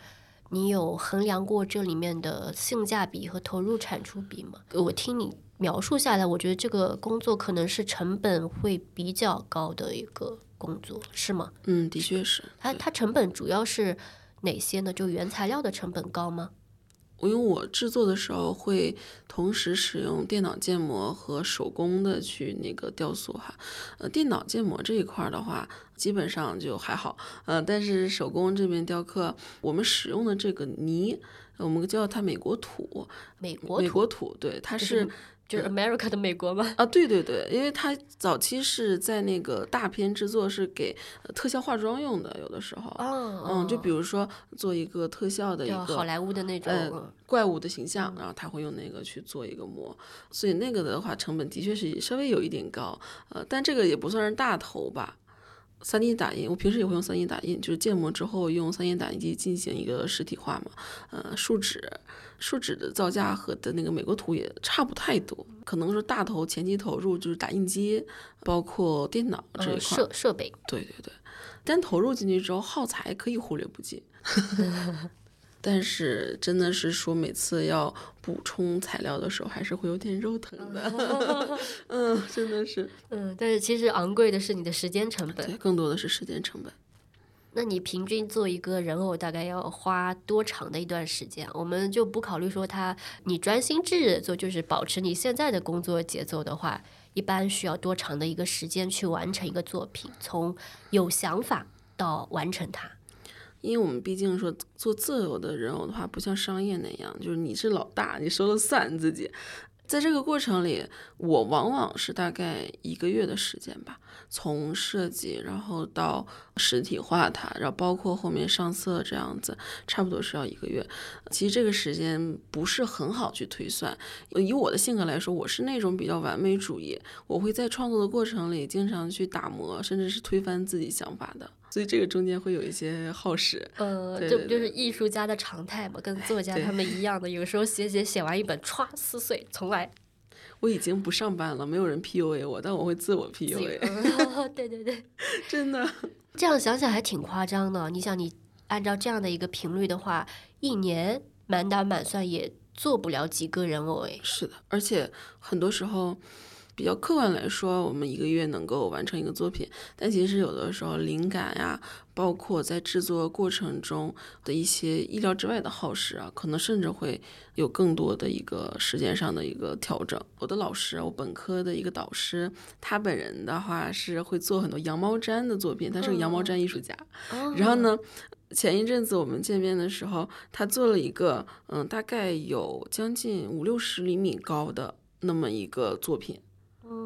你有衡量过这里面的性价比和投入产出比吗？我听你描述下来，我觉得这个工作可能是成本会比较高的一个工作，是吗？嗯，的确是。它它成本主要是哪些呢？就原材料的成本高吗？因为我制作的时候会同时使用电脑建模和手工的去那个雕塑哈，呃，电脑建模这一块的话，基本上就还好，呃，但是手工这边雕刻，我们使用的这个泥，我们叫它美国土，美国美国土，对，它是。就是 America 的美国吗？啊，对对对，因为它早期是在那个大片制作是给特效化妆用的，有的时候，哦、嗯，就比如说做一个特效的一个好莱坞的那种、呃、怪物的形象，然后他会用那个去做一个模，所以那个的话成本的确是稍微有一点高，呃，但这个也不算是大头吧。三 D 打印，我平时也会用三 D 打印，就是建模之后用三 D 打印机进行一个实体化嘛。呃，树脂，树脂的造价和的那个美国图也差不太多，可能是大头前期投入就是打印机，包括电脑这一块、呃、设设备。对对对，但投入进去之后，耗材可以忽略不计。但是真的是说每次要补充材料的时候，还是会有点肉疼的。嗯，真的是。嗯，但是其实昂贵的是你的时间成本，对，更多的是时间成本。那你平均做一个人偶大概要花多长的一段时间？我们就不考虑说他你专心致志做，就是保持你现在的工作节奏的话，一般需要多长的一个时间去完成一个作品，从有想法到完成它。因为我们毕竟说做自由的人偶的话，不像商业那样，就是你是老大，你说了算自己。在这个过程里，我往往是大概一个月的时间吧，从设计，然后到实体化它，然后包括后面上色这样子，差不多是要一个月。其实这个时间不是很好去推算。以我的性格来说，我是那种比较完美主义，我会在创作的过程里经常去打磨，甚至是推翻自己想法的。所以这个中间会有一些耗时，呃，这不就是艺术家的常态嘛？跟作 家他们一样的，有时候写写写完一本，歘撕碎重来。我已经不上班了，没有人 PUA 我，但我会自我 PUA。对对对，真的。这样想想还挺夸张的。你想，你按照这样的一个频率的话，一年满打满算也做不了几个人偶诶。是的，而且很多时候。比较客观来说，我们一个月能够完成一个作品，但其实有的时候灵感呀，包括在制作过程中的一些意料之外的耗时啊，可能甚至会有更多的一个时间上的一个调整。我的老师，我本科的一个导师，他本人的话是会做很多羊毛毡的作品，他是个羊毛毡艺术家。然后呢，前一阵子我们见面的时候，他做了一个嗯，大概有将近五六十厘米高的那么一个作品。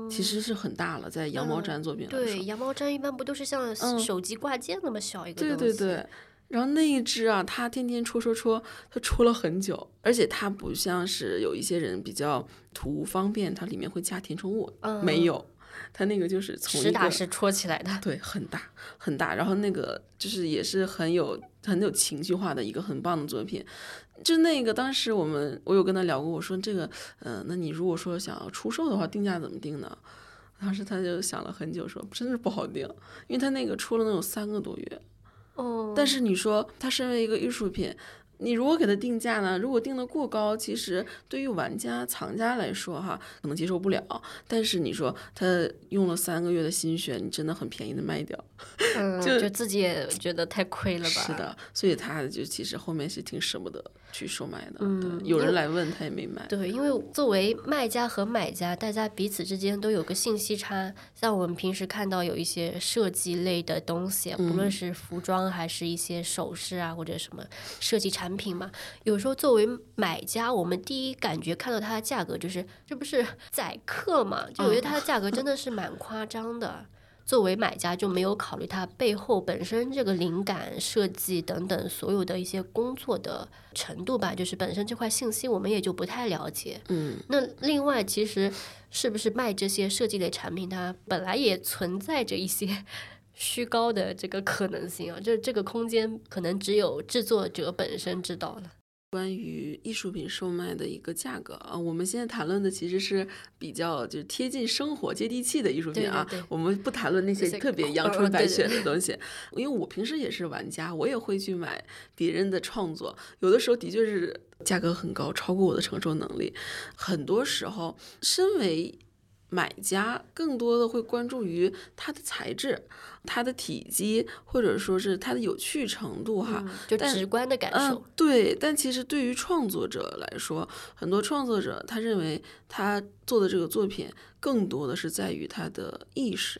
其实是很大了，在羊毛毡作品来说，对，羊毛毡一般不都是像手机挂件那么小一个对对对，然后那一只啊，它天天戳戳戳，它戳了很久，而且它不像是有一些人比较图方便，它里面会加填充物，没有。它那个就是从实打实戳起来的，对，很大很大，然后那个就是也是很有很有情绪化的一个很棒的作品。就那个当时我们我有跟他聊过，我说这个，嗯，那你如果说想要出售的话，定价怎么定呢？当时他就想了很久，说真是不好定，因为他那个出了能有三个多月。哦。但是你说他身为一个艺术品。你如果给他定价呢？如果定的过高，其实对于玩家、藏家来说，哈，可能接受不了。但是你说他用了三个月的心血，你真的很便宜的卖掉，就就自己也觉得太亏了吧？是的，所以他就其实后面是挺舍不得去售卖的。嗯，有人来问他也没买。对，因为作为卖家和买家，大家彼此之间都有个信息差。像我们平时看到有一些设计类的东西，不论是服装还是一些首饰啊，或者什么设计产。产品嘛，有时候作为买家，我们第一感觉看到它的价格就是这不是宰客嘛？就我觉得它的价格真的是蛮夸张的。作为买家就没有考虑它背后本身这个灵感设计等等所有的一些工作的程度吧，就是本身这块信息我们也就不太了解。嗯，那另外其实是不是卖这些设计类产品，它本来也存在着一些。虚高的这个可能性啊，就是这个空间可能只有制作者本身知道了。关于艺术品售卖的一个价格啊，我们现在谈论的其实是比较就是贴近生活、接地气的艺术品啊。我们不谈论那些特别阳春白雪的东西，因为我平时也是玩家，我也会去买别人的创作，有的时候的确是价格很高，超过我的承受能力。很多时候，身为买家更多的会关注于它的材质、它的体积，或者说是它的有趣程度，哈，就直观的感受。对，但其实对于创作者来说，很多创作者他认为他做的这个作品更多的是在于他的意识，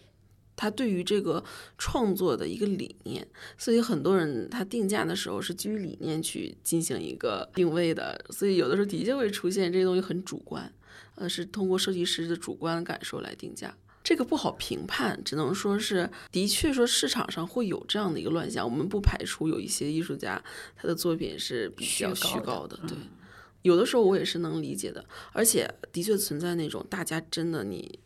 他对于这个创作的一个理念。所以很多人他定价的时候是基于理念去进行一个定位的，所以有的时候的确会出现这些东西很主观。呃，是通过设计师的主观感受来定价，这个不好评判，只能说是的确说市场上会有这样的一个乱象。我们不排除有一些艺术家他的作品是比较虚高的，对，有的时候我也是能理解的。而且的确存在那种大家真的你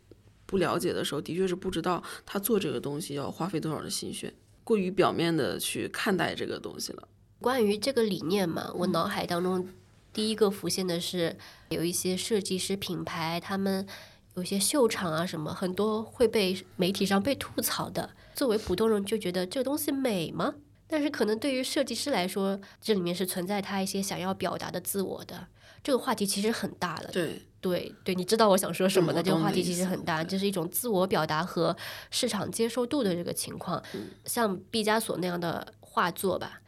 不了解的时候，的确是不知道他做这个东西要花费多少的心血，过于表面的去看待这个东西了。关于这个理念嘛，我脑海当中。第一个浮现的是有一些设计师品牌，他们有些秀场啊什么，很多会被媒体上被吐槽的。作为普通人就觉得这个东西美吗？但是可能对于设计师来说，这里面是存在他一些想要表达的自我的。这个话题其实很大了。对对对，你知道我想说什么的？这个话题其实很大，这是一种自我表达和市场接受度的这个情况。像毕加索那样的画作吧。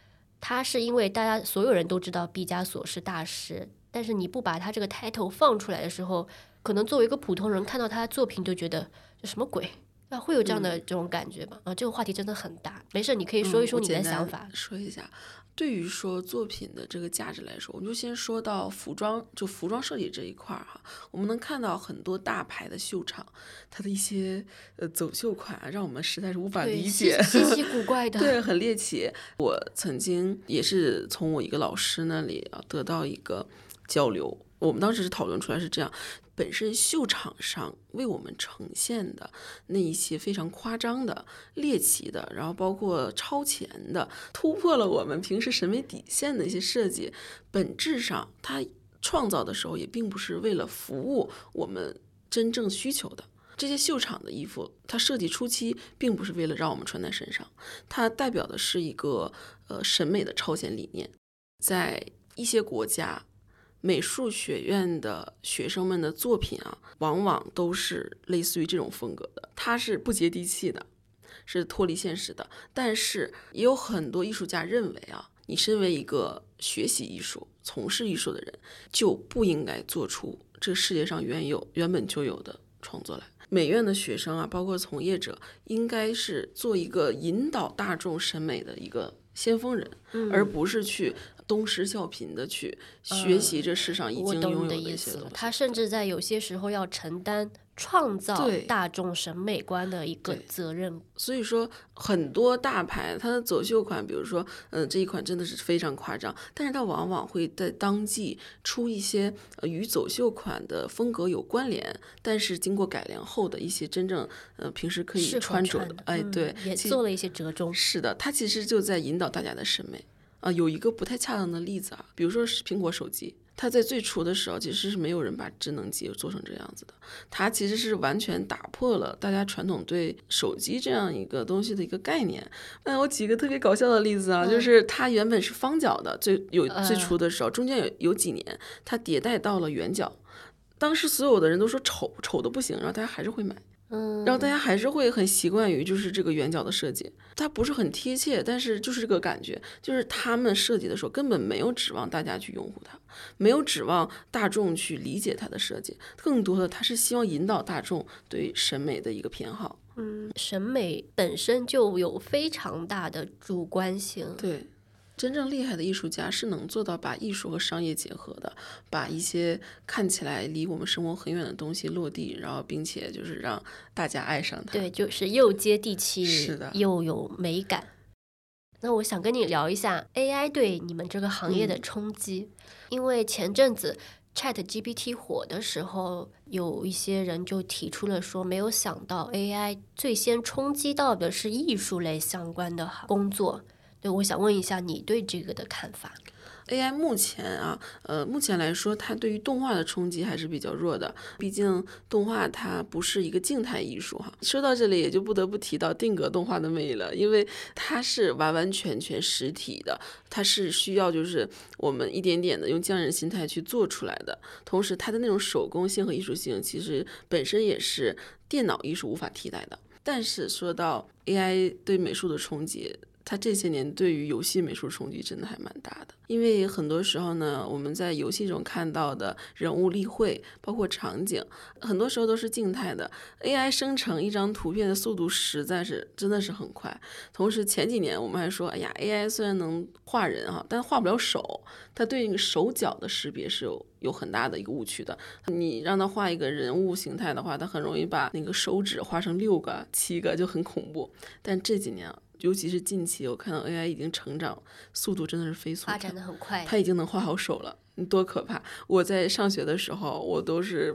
他是因为大家所有人都知道毕加索是大师，但是你不把他这个 title 放出来的时候，可能作为一个普通人看到他的作品就觉得这什么鬼啊，会有这样的这种感觉吧？啊，这个话题真的很大，没事，你可以说一说你的想法，说一下。对于说作品的这个价值来说，我们就先说到服装，就服装设计这一块儿哈。我们能看到很多大牌的秀场，它的一些呃走秀款，让我们实在是无法理解，稀奇古 怪的，对，很猎奇。我曾经也是从我一个老师那里啊得到一个交流，我们当时是讨论出来是这样。本身秀场上为我们呈现的那一些非常夸张的、猎奇的，然后包括超前的、突破了我们平时审美底线的一些设计，本质上它创造的时候也并不是为了服务我们真正需求的。这些秀场的衣服，它设计初期并不是为了让我们穿在身上，它代表的是一个呃审美的超前理念，在一些国家。美术学院的学生们的作品啊，往往都是类似于这种风格的，它是不接地气的，是脱离现实的。但是也有很多艺术家认为啊，你身为一个学习艺术、从事艺术的人，就不应该做出这世界上原有、原本就有的创作来。美院的学生啊，包括从业者，应该是做一个引导大众审美的一个先锋人，而不是去东施效颦的去学习这世上已经拥有的一些东西。他甚至在有些时候要承担。创造大众审美观的一个责任，所以说很多大牌它的走秀款，比如说，嗯，这一款真的是非常夸张，但是它往往会在当季出一些呃与走秀款的风格有关联，但是经过改良后的一些真正呃平时可以穿着的，哎，对，也做了一些折中。是的，它其实就在引导大家的审美啊。有一个不太恰当的例子啊，比如说是苹果手机。它在最初的时候，其实是没有人把智能机做成这样子的。它其实是完全打破了大家传统对手机这样一个东西的一个概念。那我举个特别搞笑的例子啊，就是它原本是方角的，最有最初的时候，中间有有几年它迭代到了圆角，当时所有的人都说丑丑的不行，然后大家还是会买。嗯，然后大家还是会很习惯于就是这个圆角的设计，它不是很贴切，但是就是这个感觉，就是他们设计的时候根本没有指望大家去拥护它，没有指望大众去理解它的设计，更多的他是希望引导大众对审美的一个偏好。嗯，审美本身就有非常大的主观性。对。真正厉害的艺术家是能做到把艺术和商业结合的，把一些看起来离我们生活很远的东西落地，然后并且就是让大家爱上它。对，就是又接地气，是的，又有美感。那我想跟你聊一下 AI 对你们这个行业的冲击，因为前阵子 Chat GPT 火的时候，有一些人就提出了说，没有想到 AI 最先冲击到的是艺术类相关的工作。对，我想问一下你对这个的看法。AI 目前啊，呃，目前来说，它对于动画的冲击还是比较弱的。毕竟动画它不是一个静态艺术哈。说到这里，也就不得不提到定格动画的魅力了，因为它是完完全全实体的，它是需要就是我们一点点的用匠人心态去做出来的。同时，它的那种手工性和艺术性，其实本身也是电脑艺术无法替代的。但是说到 AI 对美术的冲击，它这些年对于游戏美术冲击真的还蛮大的，因为很多时候呢，我们在游戏中看到的人物立绘，包括场景，很多时候都是静态的。AI 生成一张图片的速度实在是真的是很快。同时前几年我们还说，哎呀，AI 虽然能画人哈，但画不了手，它对那个手脚的识别是有有很大的一个误区的。你让它画一个人物形态的话，它很容易把那个手指画成六个、七个，就很恐怖。但这几年。尤其是近期，我看到 AI 已经成长速度真的是飞速，发展的很快，它已经能画好手了，你多可怕！我在上学的时候，我都是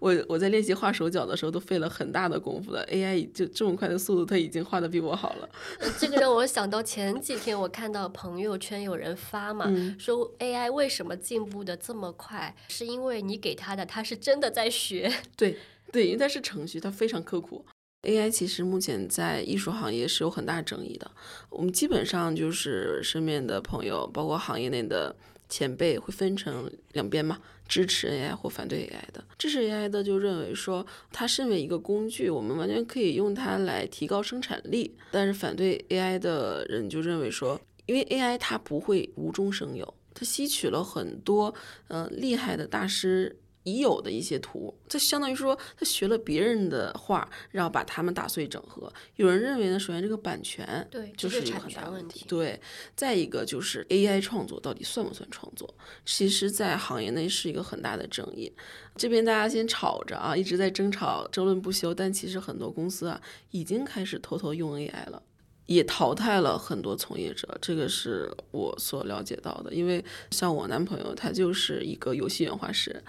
我我在练习画手脚的时候都费了很大的功夫的，AI 就这么快的速度，它已经画的比我好了。这个让我想到前几天我看到朋友圈有人发嘛，说 AI 为什么进步的这么快？是因为你给他的，他是真的在学。对对，因为它是程序，它非常刻苦。AI 其实目前在艺术行业是有很大争议的。我们基本上就是身边的朋友，包括行业内的前辈，会分成两边嘛，支持 AI 或反对 AI 的。支持 AI 的就认为说，它身为一个工具，我们完全可以用它来提高生产力。但是反对 AI 的人就认为说，因为 AI 它不会无中生有，它吸取了很多呃厉害的大师。已有的一些图，它相当于说他学了别人的画，然后把它们打碎整合。有人认为呢，首先这个版权对就是一个很大问题。对，再一个就是 AI 创作到底算不算创作？其实，在行业内是一个很大的争议。这边大家先吵着啊，一直在争吵，争论不休。但其实很多公司啊，已经开始偷偷用 AI 了。也淘汰了很多从业者，这个是我所了解到的。因为像我男朋友，他就是一个游戏原画师，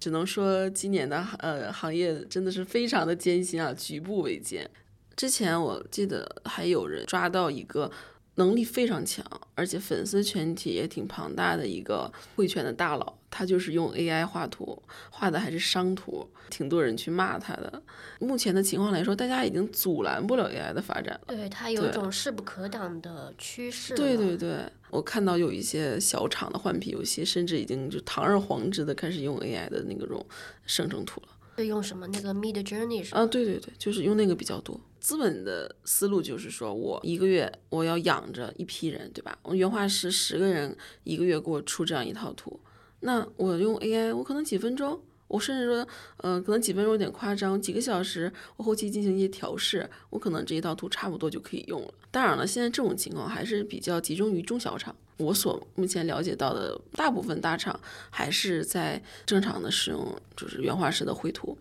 只能说今年的呃行业真的是非常的艰辛啊，举步维艰。之前我记得还有人抓到一个能力非常强，而且粉丝群体也挺庞大的一个绘圈的大佬，他就是用 AI 画图，画的还是商图，挺多人去骂他的。目前的情况来说，大家已经阻拦不了 AI 的发展了。对，它有一种势不可挡的趋势。对对对，我看到有一些小厂的换皮游戏，甚至已经就堂而皇之的开始用 AI 的那个种生成图了。是用什么那个 Mid Journey 是吗？啊，对对对，就是用那个比较多。资本的思路就是说，我一个月我要养着一批人，对吧？我原画师十个人一个月给我出这样一套图，那我用 AI，我可能几分钟，我甚至说，呃，可能几分钟有点夸张，几个小时，我后期进行一些调试，我可能这一套图差不多就可以用了。当然了，现在这种情况还是比较集中于中小厂。我所目前了解到的大部分大厂还是在正常的使用，就是原画师的绘图。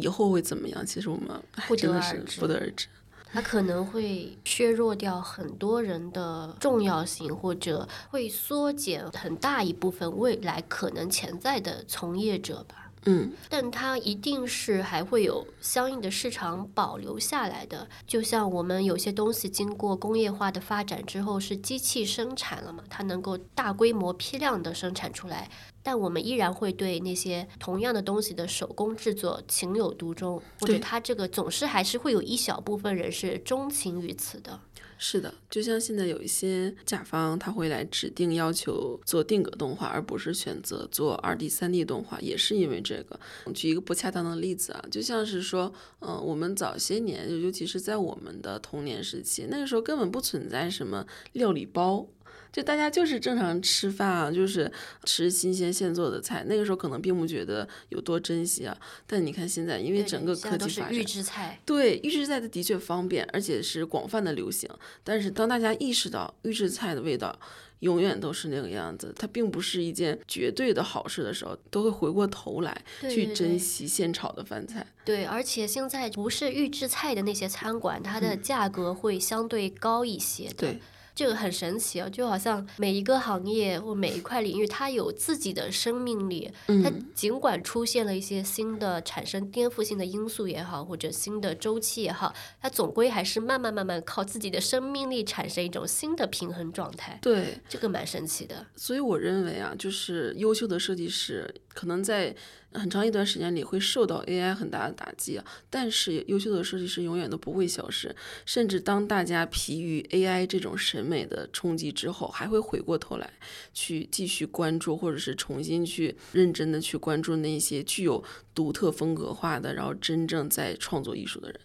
以后会怎么样？其实我们不真的是得而知不得而知。它可能会削弱掉很多人的重要性，或者会缩减很大一部分未来可能潜在的从业者吧。嗯，但它一定是还会有相应的市场保留下来的。就像我们有些东西经过工业化的发展之后是机器生产了嘛，它能够大规模批量的生产出来，但我们依然会对那些同样的东西的手工制作情有独钟，或者对它这个总是还是会有一小部分人是钟情于此的。是的，就像现在有一些甲方他会来指定要求做定格动画，而不是选择做二 D、三 D 动画，也是因为这个。举一个不恰当的例子啊，就像是说，嗯、我们早些年，尤其是在我们的童年时期，那个时候根本不存在什么料理包。就大家就是正常吃饭啊，就是吃新鲜现做的菜。那个时候可能并不觉得有多珍惜啊，但你看现在，因为整个科技发展，制菜，对预制菜的的确方便，而且是广泛的流行。但是当大家意识到预制菜的味道永远都是那个样子，它并不是一件绝对的好事的时候，都会回过头来去珍惜现炒的饭菜。对，而且现在不是预制菜的那些餐馆，它的价格会相对高一些对，这个很神奇啊，就好像每一个行业或每一块领域，它有自己的生命力。它嗯，尽管出现了一些新的产生颠覆性的因素也好，或者新的周期也好，它总归还是慢慢慢慢靠自己的生命力产生一种新的平衡状态。对，这个蛮神奇的。所以我认为啊，就是优秀的设计师可能在很长一段时间里会受到 AI 很大的打击啊，但是优秀的设计师永远都不会消失，甚至当大家疲于 AI 这种审美的冲击之后，还会回过头来去继续关注，或者是重新去认真的去关注那些具有独特风格化的，然后真正在创作艺术的人。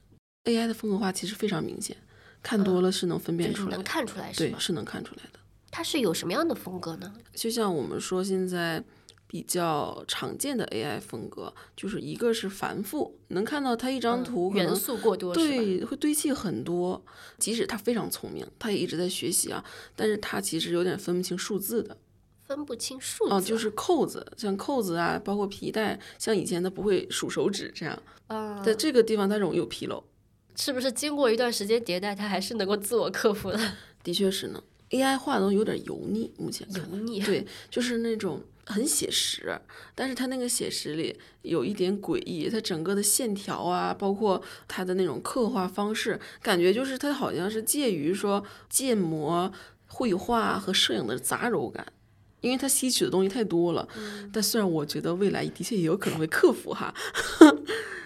AI 的风格化其实非常明显，看多了是能分辨出来的，能看出来是对，是能看出来的。它是有什么样的风格呢？就像我们说现在比较常见的 AI 风格，就是一个是繁复，能看到它一张图元素过多？对会堆砌很多，即使它非常聪明，它也一直在学习啊，但是它其实有点分不清数字的分不清数字啊、就是扣子，像扣子啊，包括皮带，像以前它不会数手指这样，啊，在这个地方它容易有纰漏，是不是经过一段时间迭代，它还是能够自我克服的？的确是呢。AI 画的有点油腻，目前看油腻，对，就是那种很写实，但是它那个写实里有一点诡异，它整个的线条啊，包括它的那种刻画方式，感觉就是它好像是介于说建模、绘画和摄影的杂糅感。因为它吸取的东西太多了，但虽然我觉得未来的确也有可能会克服哈，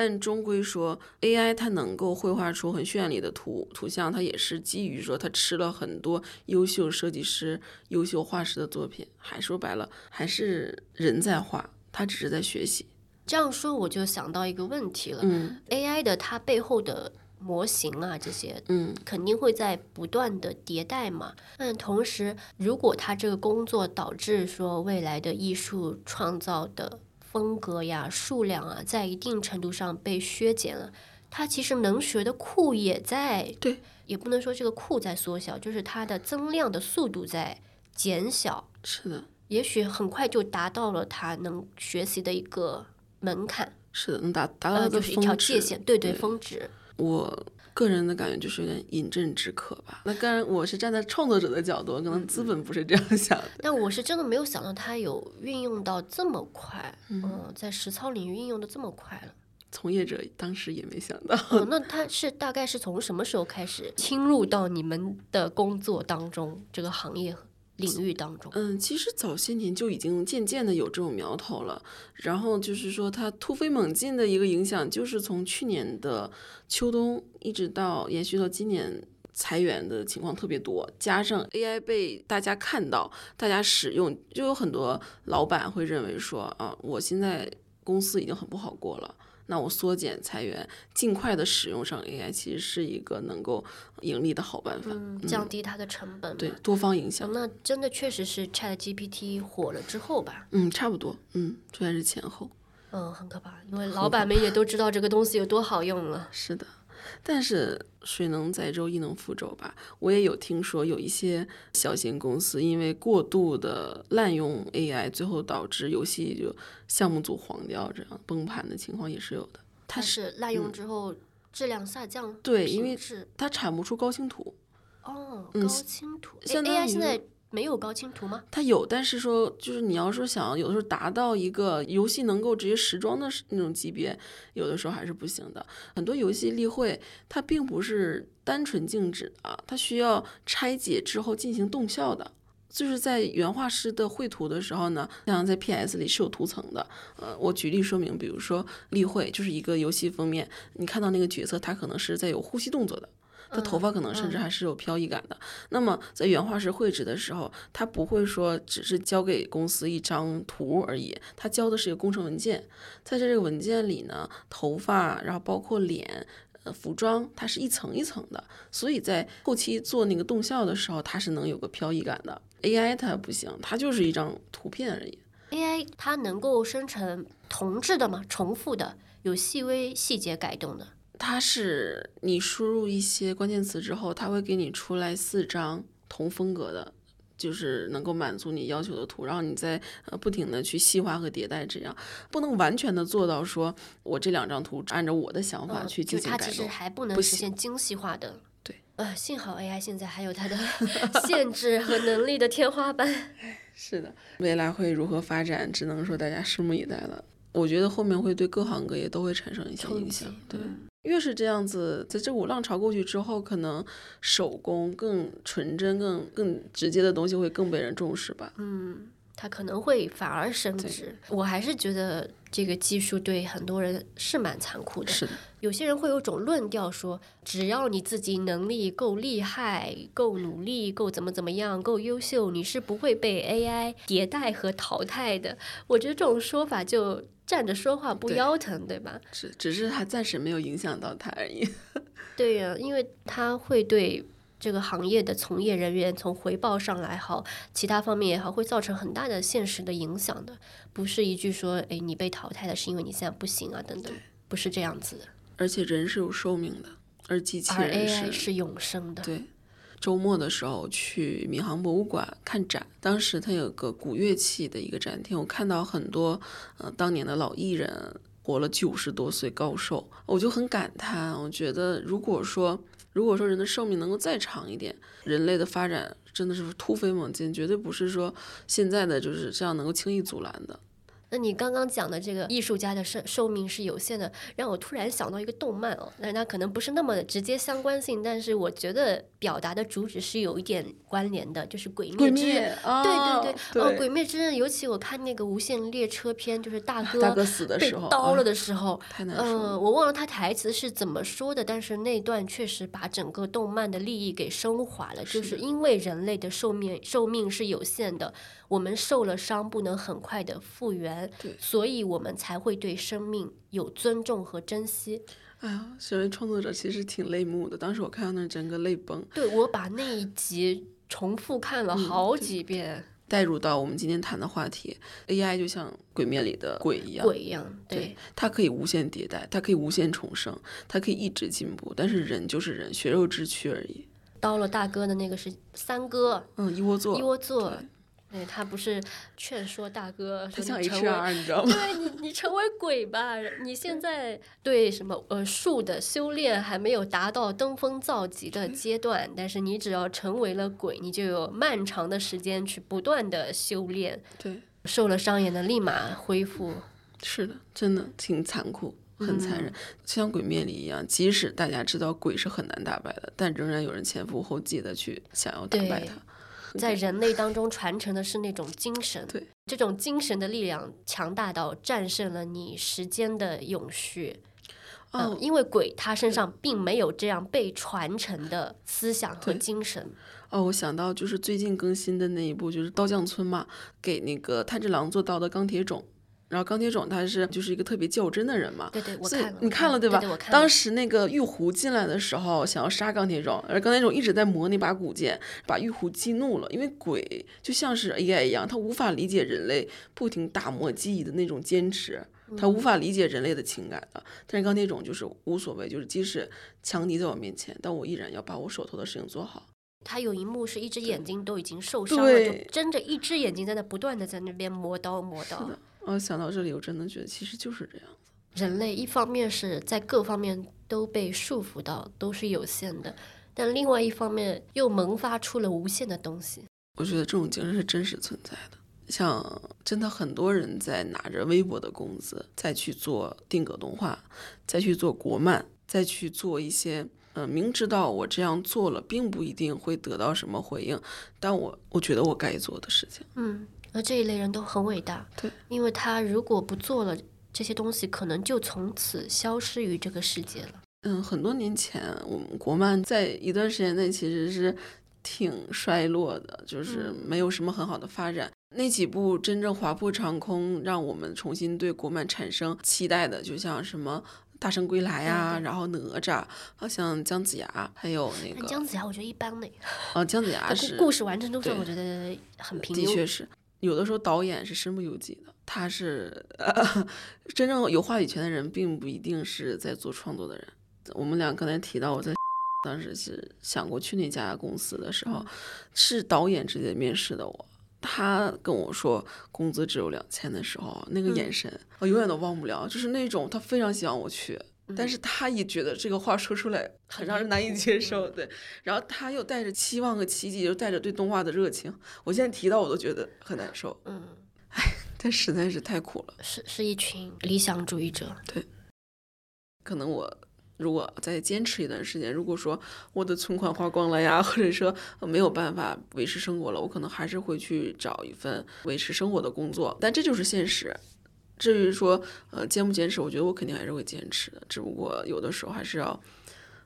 但终归说 AI 它能够绘画出很绚丽的图图像，它也是基于说它吃了很多优秀设计师、优秀画师的作品，还说白了还是人在画，他只是在学习。这样说我就想到一个问题了、嗯 a i 的它背后的模型啊，这些嗯，肯定会在不断的迭代嘛。但同时，如果它这个工作导致说未来的艺术创造的风格呀、数量啊，在一定程度上被削减了，它其实能学的库也在对，也不能说这个库在缩小，就是它的增量的速度在减小。是的，也许很快就达到了它能学习的一个门槛，是的，能达达到就是一条。界限，对对，对峰值。我个人的感觉就是有点饮鸩止渴吧。那当然，我是站在创作者的角度，可能资本不是这样想的。但我是真的没有想到它有运用到这么快，嗯、在实操领域运用的这么快了。从业者当时也没想到。哦，那他是大概是从什么时候开始侵入到你们的工作当中，这个行业领域当中？嗯，其实早些年就已经渐渐的有这种苗头了。然后就是说，它突飞猛进的一个影响，就是从去年的秋冬一直到延续到今年。裁员的情况特别多，加上 AI 被大家看到，大家使用，就有很多老板会认为说啊，我现在公司已经很不好过了，那我缩减裁员，尽快的使用上 AI，其实是一个能够盈利的好办法，嗯，降低它的成本。对，多方影响。那真的确实是 ChatGPT 火了之后吧？嗯，差不多，嗯，应该是前后。嗯，很可怕，因为老板们也都知道这个东西有多好用了。是的。但是水能载舟，亦能覆舟吧。我也有听说，有一些小型公司因为过度的滥用 AI，最后导致游戏就项目组黄掉，这样崩盘的情况也是有的。它是滥用之后质量下降，对，因为它产不出高清图。哦，高清图，AI 现在。没有高清图吗？它有，但是说就是你要说想有的时候达到一个游戏能够直接时装的那种级别，有的时候还是不行的。很多游戏例会它并不是单纯静止的，它需要拆解之后进行动效的。就是在原画师的绘图的时候呢，像在 PS 里是有图层的。呃，我举例说明，比如说例会就是一个游戏封面，你看到那个角色，他可能是在有呼吸动作的。他头发可能甚至还是有飘逸感的。那么在原画师绘制的时候，他不会说只是交给公司一张图而已，他交的是一个工程文件。在这个文件里呢，头发，然后包括脸，呃，服装，它是一层一层的。所以在后期做那个动效的时候，它是能有个飘逸感的。AI 它不行，它就是一张图片而已。AI 它能够生成同质的吗？重复的，有细微细节改动的。它是你输入一些关键词之后，它会给你出来四张同风格的，就是能够满足你要求的图，然后你再呃不停的去细化和迭代，这样不能完全的做到说我这两张图按照我的想法去进行改动，它其实还不能实现精细化的。对，呃，幸好 AI 现在还有它的 限制和能力的天花板。是的，未来会如何发展，只能说大家拭目以待了。我觉得后面会对各行各业都会产生一些影响，对。越是这样子，在这股浪潮过去之后，可能手工更纯真、更更直接的东西会更被人重视吧。嗯，它可能会反而升值。我还是觉得这个技术对很多人是蛮残酷的。是的，有些人会有种论调说，只要你自己能力够厉害、够努力、够怎么怎么样、够优秀，你是不会被 AI 迭代和淘汰的。我觉得这种说法就。站着说话不腰疼，对吧？只，只是他暂时没有影响到他而已。对呀，因为他会对这个行业的从业人员从回报上来好，其他方面也好，会造成很大的现实的影响的。不是一句说，哎，你被淘汰了是因为你现在不行啊，等等，不是这样子的。而且人是有寿命的，而机器人是永生的。对。周末的时候去闵行博物馆看展，当时它有个古乐器的一个展厅，我看到很多呃当年的老艺人活了九十多岁高寿，我就很感叹，我觉得如果说如果说人的寿命能够再长一点，人类的发展真的是突飞猛进，绝对不是说现在的就是这样能够轻易阻拦的。那你刚刚讲的这个艺术家的寿寿命是有限的，让我突然想到一个动漫哦，那它可能不是那么直接相关性，但是我觉得表达的主旨是有一点关联的，就是《鬼灭之刃》。对对对，哦，《鬼灭之刃》，尤其我看那个无限列车篇，就是大 哥大哥死的时候，被刀了的时候，太难嗯，我忘了他台词是怎么说的，但是那段确实把整个动漫的利益给升华了，就是因为人类的寿命寿命是有限的。我们受了伤，不能很快的复原，所以我们才会对生命有尊重和珍惜。哎呀，身为创作者其实挺泪目的，当时我看到那整个泪崩。对，我把那一集重复看了好几遍，带入到我们今天谈的话题，AI 就像鬼灭里的鬼一样，鬼一样，对，它可以无限迭代，它可以无限重生，它可以一直进步，但是人就是人，血肉之躯而已。刀了大哥的那个是三哥，嗯，一窝座，一窝座。对他不是劝说大哥，他像 HR，你知道吗？对你，你成为鬼吧。你现在对什么呃术的修炼还没有达到登峰造极的阶段，但是你只要成为了鬼，你就有漫长的时间去不断的修炼。对，受了伤也能立马恢复。是的，真的挺残酷。很残忍，像《鬼灭》里一样，即使大家知道鬼是很难打败的，但仍然有人前赴后继的去想要打败他。在人类当中传承的是那种精神，对，这种精神的力量强大到战胜了你时间的永续。哦嗯，因为鬼他身上并没有这样被传承的思想和精神。哦，我想到就是最近更新的那一部，就是刀匠村嘛，给那个炭治郎做刀的钢铁种。然后钢铁种他是就是一个特别较真的人嘛，对对，我看了，你看了对吧？对我看了当时那个玉壶进来的时候，想要杀钢铁种，而钢铁种一直在磨那把古剑，把玉壶激怒了。因为鬼就像是 AI 一样，他无法理解人类不停打磨记忆的那种坚持，他无法理解人类的情感的。但是钢铁种就是无所谓，就是即使强敌在我面前，但我依然要把我手头的事情做好。他有一幕是一只眼睛都已经受伤了，就睁着一只眼睛在那不断的在那边磨刀磨刀。的，我想到这里，我真的觉得其实就是这样子。人类一方面是在各方面都被束缚到，都是有限的，但另外一方面又萌发出了无限的东西。我觉得这种精神是真实存在的。像真的很多人在拿着微薄的工资，再去做定格动画，再去做国漫，再去做一些，呃，明知道我这样做了，并不一定会得到什么回应，但我我觉得我该做的事情。嗯，而这一类人都很伟大，对，因为他如果不做了这些东西，可能就从此消失于这个世界了。嗯，很多年前，我们国漫在一段时间内其实是挺衰落的，就是没有什么很好的发展。那几部真正划破长空，让我们重新对国漫产生期待的，就像什么《大圣归来》啊，对对然后哪吒，好像姜子牙，还有那但个姜子牙我觉得一般呢，呃姜子 牙故是故事完成度上我觉得很平庸。的确是，有的时候导演是身不由己的，他是、呃、真正有话语权的人，并不一定是在做创作的人。我们俩刚才提到我在当时是想过去那家公司的时候，嗯是导演直接面试的我。他跟我说工资只有两千的时候，那个嗯眼神、我永远都忘不了，就是那种他非常希望我去，但嗯是他也觉得这个话说出来很让人难以接受，对。然后他又带着期望和奇迹，又带着对动画的热情，我现在提到我都觉得很难受，嗯，但实在是太苦了。是是一群理想主义者。对可能我如果再坚持一段时间，如果说我的存款花光了呀，或者说呃没有办法维持生活了，我可能还是会去找一份维持生活的工作。但这就是现实。至于说呃坚不坚持，我觉得我肯定还是会坚持的，只不过有的时候还是要，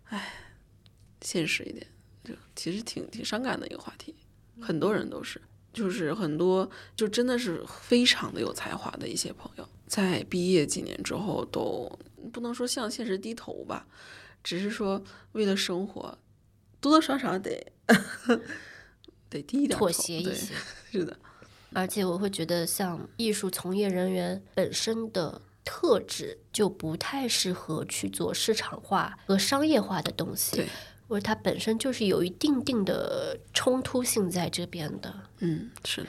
唉，现实一点。就其实挺挺伤感的一个话题，很多人都是。就是很多就真的是非常的有才华的一些朋友，在毕业几年之后都不能说向现实低头吧，只是说为了生活，多多少少得 得低一点头妥协一对些。是的，而且我会觉得，像艺术从业人员本身的特质就不太适合去做市场化和商业化的东西对，或者它本身就是有一定定的冲突性在这边的，嗯，是的。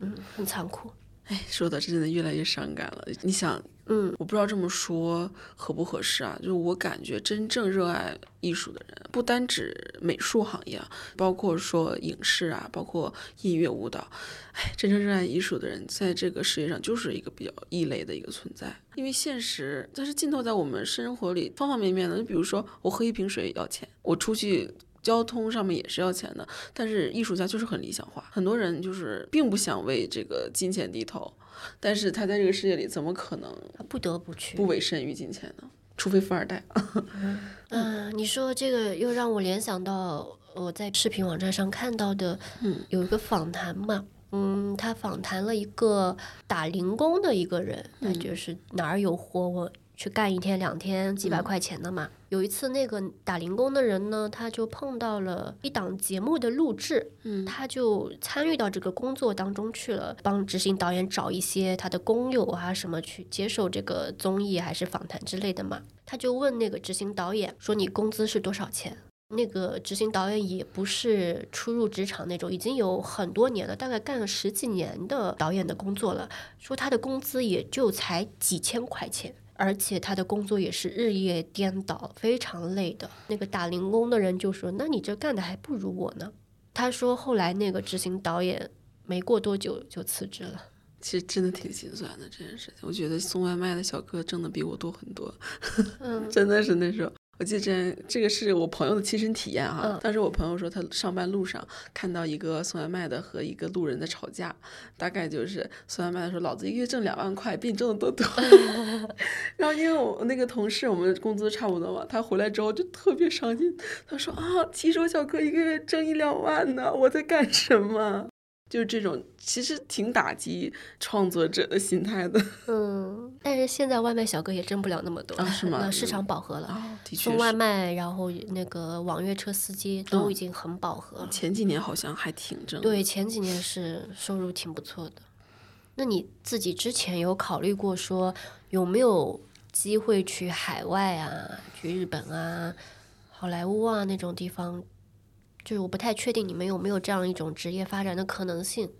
嗯，很残酷。哎，说的真的越来越伤感了。你想，嗯，我不知道这么说合不合适啊？就是我感觉真正热爱艺术的人，不单指美术行业啊，包括说影视啊，包括音乐舞蹈，哎，真正热爱艺术的人，在这个世界上就是一个比较异类的一个存在。因为现实，但是浸透在我们生活里方方面面的。就比如说，我喝一瓶水要钱，我出去。交通上面也是要钱的，但是艺术家就是很理想化，很多人就是并不想为这个金钱低头，但是他在这个世界里怎么可能不得不去。不委身于金钱呢？除非富二代。嗯，你说这个又让我联想到我在视频网站上看到的，嗯，有一个访谈嘛，嗯，他访谈了一个打零工的一个人，那嗯就是哪儿有活我去干一天两天几百块钱的嘛。有一次那个打零工的人呢，他就碰到了一档节目的录制，嗯他就参与到这个工作当中去了，帮执行导演找一些他的工友啊什么去接受这个综艺还是访谈之类的嘛。他就问那个执行导演说：“你工资是多少钱？”那个执行导演也不是初入职场那种，已经有很多年了，大概干了十几年的导演的工作了。说他的工资也就才几千块钱，而且他的工作也是日夜颠倒，非常累的。那个打零工的人就说：“那你这干的还不如我呢。”他说后来那个执行导演没过多久就辞职了。其实真的挺心酸的这件事情。我觉得送外卖的小哥挣的比我多很多，嗯 真的是那时候。我记得这这个是我朋友的亲身体验哈。嗯当时我朋友说他上班路上看到一个送外卖的和一个路人在吵架，大概就是送外卖的说老子一个月挣两万块，比你挣的都多。然后因为我那个同事我们工资差不多嘛，他回来之后就特别伤心，他说啊，骑手小哥一个月挣一两万呢，我在干什么？就是这种，其实挺打击创作者的心态的。嗯，但是现在外卖小哥也挣不了那么多，啊是吗那市场饱和了。啊，的确送外。卖，然后那个网约车司机都已经很饱和了。前几年好像还挺挣。对，前几年是收入挺不错的。那你自己之前有考虑过说有没有机会去海外啊，去日本啊、好莱坞啊那种地方？就是我不太确定你们有没有这样一种职业发展的可能性。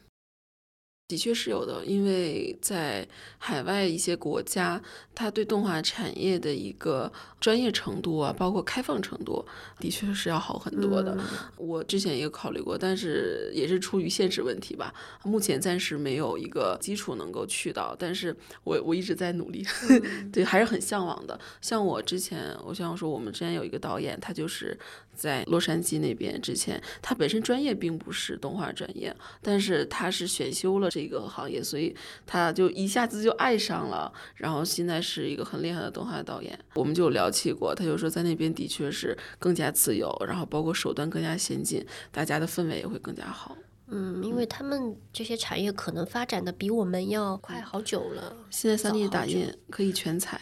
的确是有的，因为在海外一些国家，它对动画产业的一个专业程度啊，包括开放程度，的确是要好很多的。我之前也有考虑过，但是也是出于现实问题吧，目前暂时没有一个基础能够去到，但是我我一直在努力，对，还是很向往的。像我之前，我想说，我们之前有一个导演，他就是在洛杉矶那边，之前他本身专业并不是动画专业，但是他是选修了这个行业，所以他就一下子就爱上了，然后现在是一个很厉害的动画导演。我们就聊起过，他就说在那边的确是更加自由，然后包括手段更加先进，大家的氛围也会更加好。嗯，因为他们这些产业可能发展的比我们要快好久了。现在三 D 打印可以全彩，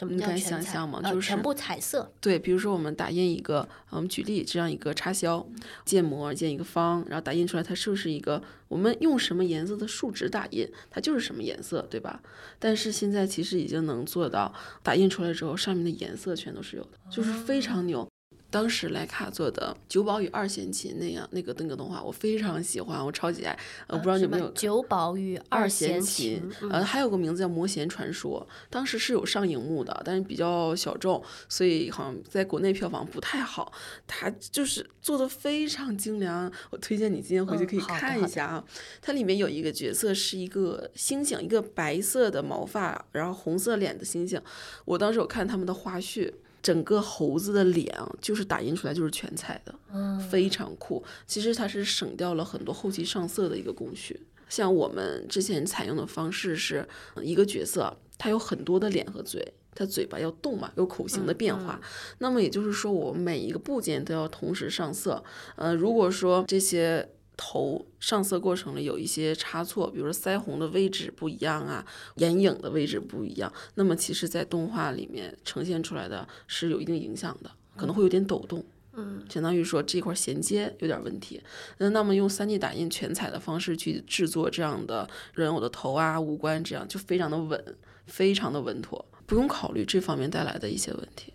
什么你敢叫全彩想象吗呃就是全部彩色。对，比如说我们打印一个，呃我们举例这样一个插销，建模建一个方，然后打印出来它是不是一个我们用什么颜色的树脂打印，它就是什么颜色，对吧？但是现在其实已经能做到打印出来之后，上面的颜色全都是有的，就是非常牛。当时莱卡做的《九宝与二弦琴》那样那个那个动画，我非常喜欢，我超级爱。呃，不知道你有没有九宝与二弦琴呃，还有个名字叫《魔弦传说》，当时是有上荧幕的，但是比较小众，所以好像在国内票房不太好。它就是做的非常精良，我推荐你今天回去可以看一下啊。它里面有一个角色是一个猩猩，一个白色的毛发，然后红色脸的猩猩。我当时有看他们的花絮。整个猴子的脸啊就是打印出来就是全彩的，嗯非常酷。其实它是省掉了很多后期上色的一个工序。像我们之前采用的方式是，呃一个角色它有很多的脸和嘴，它嘴巴要动嘛，有口型的变化。那么也就是说，我每一个部件都要同时上色。呃，如果说这些头上色过程里有一些差错，比如说腮红的位置不一样啊，眼影的位置不一样，那么其实在动画里面呈现出来的是有一定影响的，可能会有点抖动。嗯，相当于说这块衔接有点问题。那那么用 3D 打印全彩的方式去制作这样的人偶的头啊、五官，这样就非常的稳，非常的稳妥，不用考虑这方面带来的一些问题。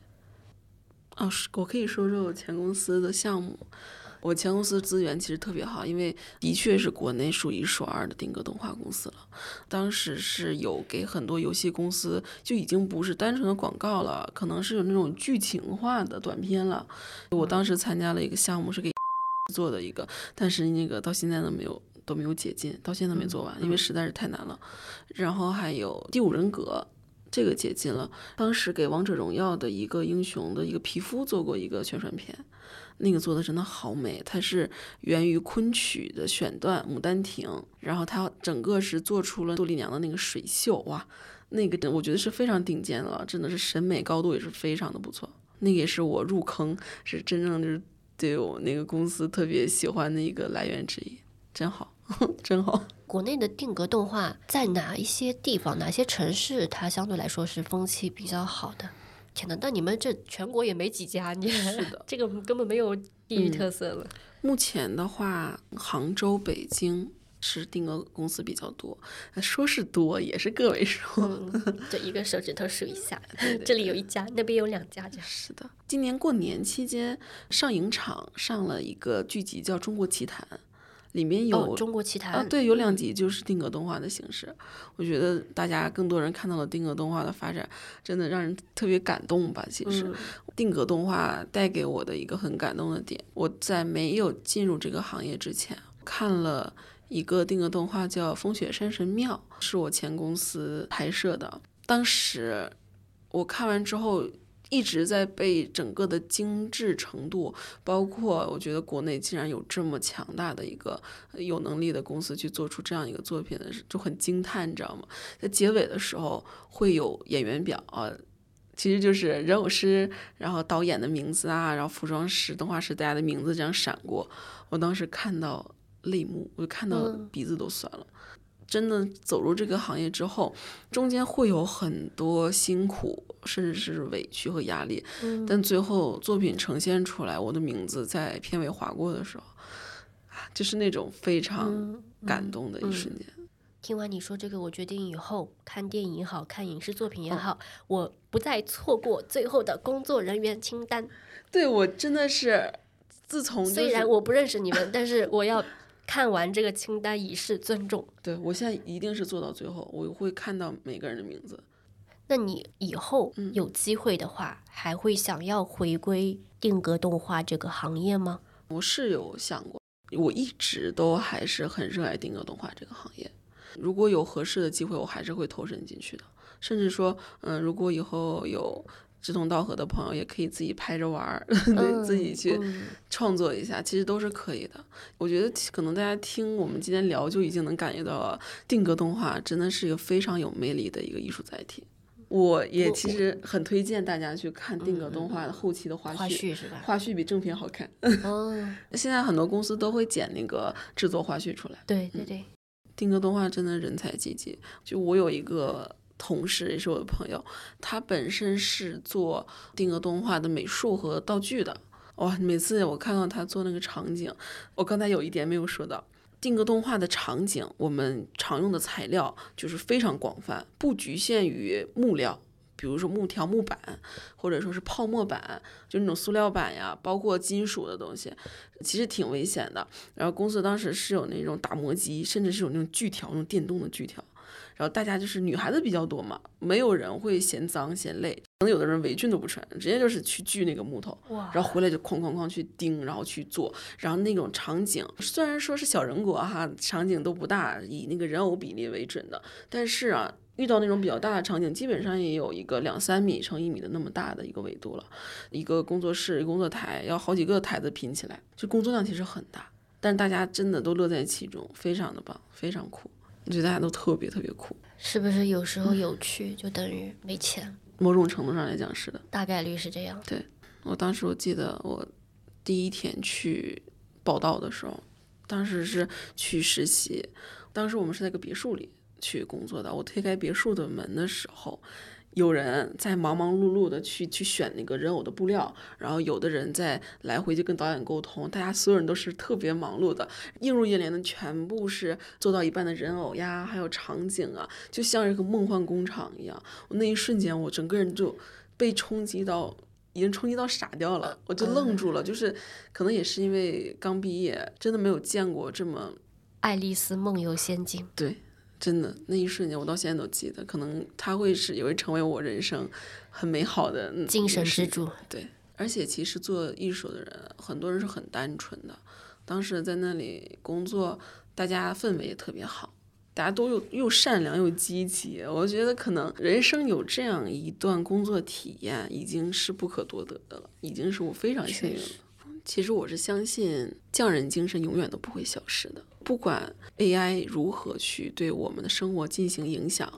哦，是我可以说说我前公司的项目。我前公司资源其实特别好，因为的确是国内数一数二的定格动画公司了。当时是有给很多游戏公司，就已经不是单纯的广告了，可能是有那种剧情化的短片了。我当时参加了一个项目，是给 做的一个，但是那个到现在都没有都没有解禁，到现在没做完，因为实在是太难了。然后还有《第五人格》。这个解禁了，当时给《王者荣耀》的一个英雄的一个皮肤做过一个宣传片，那个做的真的好美，它是源于昆曲的选段《牡丹亭》，然后它整个是做出了杜丽娘的那个水袖，哇，那个真我觉得是非常顶尖了，真的是审美高度也是非常的不错。那个也是我入坑，是真正就是对我那个公司特别喜欢的一个来源之一，真好，真好。国内的定格动画在哪一些地方、哪些城市，它相对来说是风气比较好的？天哪，但你们这全国也没几家，你是的，这个根本没有地域特色了。目前的话，杭州、北京是定额公司比较多，说是多也是个位数。嗯，这一个手指头数一下，这里有一家，那边有两家，这样。是的，今年过年期间，上影厂上了一个剧集叫《中国奇谭》，里面有、哦，中国奇谭、啊，对，有两集就是定格动画的形式。我觉得大家更多人看到了定格动画的发展，真的让人特别感动吧。其实，嗯定格动画带给我的一个很感动的点，我在没有进入这个行业之前，看了一个定格动画叫《风雪山神庙》，是我前公司拍摄的。当时我看完之后，一直在被整个的精致程度，包括我觉得国内竟然有这么强大的一个有能力的公司去做出这样一个作品的，就很惊叹，你知道吗？在结尾的时候会有演员表啊。其实就是人偶师，然后导演的名字啊，然后服装师、动画师大家的名字这样闪过。我当时看到泪目，我就看到鼻子都酸了。真的走入这个行业之后，中间会有很多辛苦，甚至是委屈和压力。但最后作品呈现出来，我的名字在片尾划过的时候，就是那种非常感动的一瞬间。听完你说这个，我决定以后看电影也好看影视作品也好，我不再错过最后的工作人员清单。对我真的是，自从虽然我不认识你们，但是我要看完这个清单以示尊重。对我现在一定是做到最后，我会看到每个人的名字。那你以后有机会的话，还会想要回归定格动画这个行业吗？我是有想过，我一直都还是很热爱定格动画这个行业。如果有合适的机会，我还是会投身进去的。甚至说，嗯，如果以后有志同道合的朋友，也可以自己拍着玩儿，自己去创作一下，其实都是可以的。我觉得可能大家听我们今天聊，就已经能感觉到定格动画真的是一个非常有魅力的一个艺术载体。我也其实很推荐大家去看定格动画的后期的花絮，是吧？花絮比正片好看。哦，现在很多公司都会剪那个制作花絮出来。对对对。定格动画真的人才济济。就我有一个同事，也是我的朋友，他本身是做定格动画的美术和道具的。哇，每次我看到他做那个场景，我刚才有一点没有说到，定格动画的场景，我们常用的材料就是非常广泛，不局限于木料。比如说木条、木板，或者说是泡沫板，就那种塑料板呀，包括金属的东西，其实挺危险的。然后公司当时是有那种打磨机，甚至是有那种锯条，那种电动的锯条。然后大家就是女孩子比较多嘛，没有人会嫌脏嫌累，可能有的人围裙都不穿，直接就是去锯那个木头，然后回来就哐哐哐去钉，然后去做。然后那种场景虽然说是小人国哈，场景都不大，以那个人偶比例为准的，但是啊。遇到那种比较大的场景，基本上也有一个两三米乘一米的那么大的一个维度了。一个工作室一、工作台要好几个台子拼起来，就工作量其实很大。但是大家真的都乐在其中，非常的棒，非常酷。我觉得大家都特别特别酷。是不是有时候有趣就等于没钱？某种程度上来讲是的，大概率是这样。对我当时我记得我第一天去报道的时候，当时是去实习，当时我们是在个别墅里。去工作的，我推开别墅的门的时候，有人在忙忙碌碌的去去选那个人偶的布料，然后有的人在来回就跟导演沟通，大家所有人都是特别忙碌的，映入眼帘的全部是做到一半的人偶呀，还有场景啊，就像一个梦幻工厂一样。我那一瞬间，我整个人就被冲击到，已经冲击到傻掉了，我就愣住了，就是可能也是因为刚毕业，真的没有见过这么爱丽丝梦游仙境，对。真的那一瞬间，我到现在都记得。可能他会是也会成为我人生很美好的精神支柱。对，而且其实做艺术的人，很多人是很单纯的。当时在那里工作，大家氛围也特别好，大家都又又善良又积极。我觉得可能人生有这样一段工作体验，已经是不可多得的了，已经是我非常幸运了。其实我是相信匠人精神永远都不会消失的。不管 AI 如何去对我们的生活进行影响，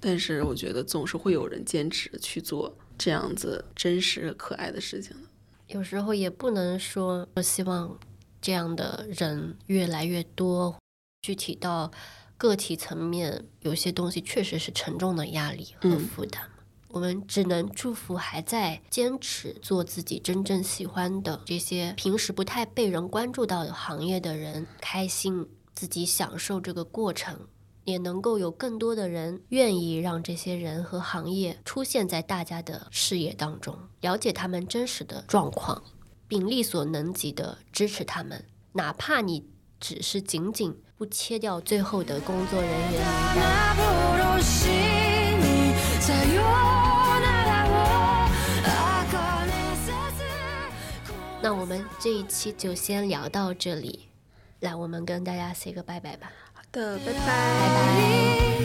但是我觉得总是会有人坚持去做这样子真实可爱的事情的。有时候也不能说我希望这样的人越来越多。具体到个体层面，有些东西确实是沉重的压力和负担。我们只能祝福还在坚持做自己真正喜欢的这些平时不太被人关注到的行业的人开心，自己享受这个过程，也能够有更多的人愿意让这些人和行业出现在大家的视野当中，了解他们真实的状况，并力所能及的支持他们，哪怕你只是仅仅不切掉最后的工作人员名单。那我们这一期就先聊到这里，来，我们跟大家 say 个拜拜吧。好的，拜拜，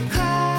拜拜。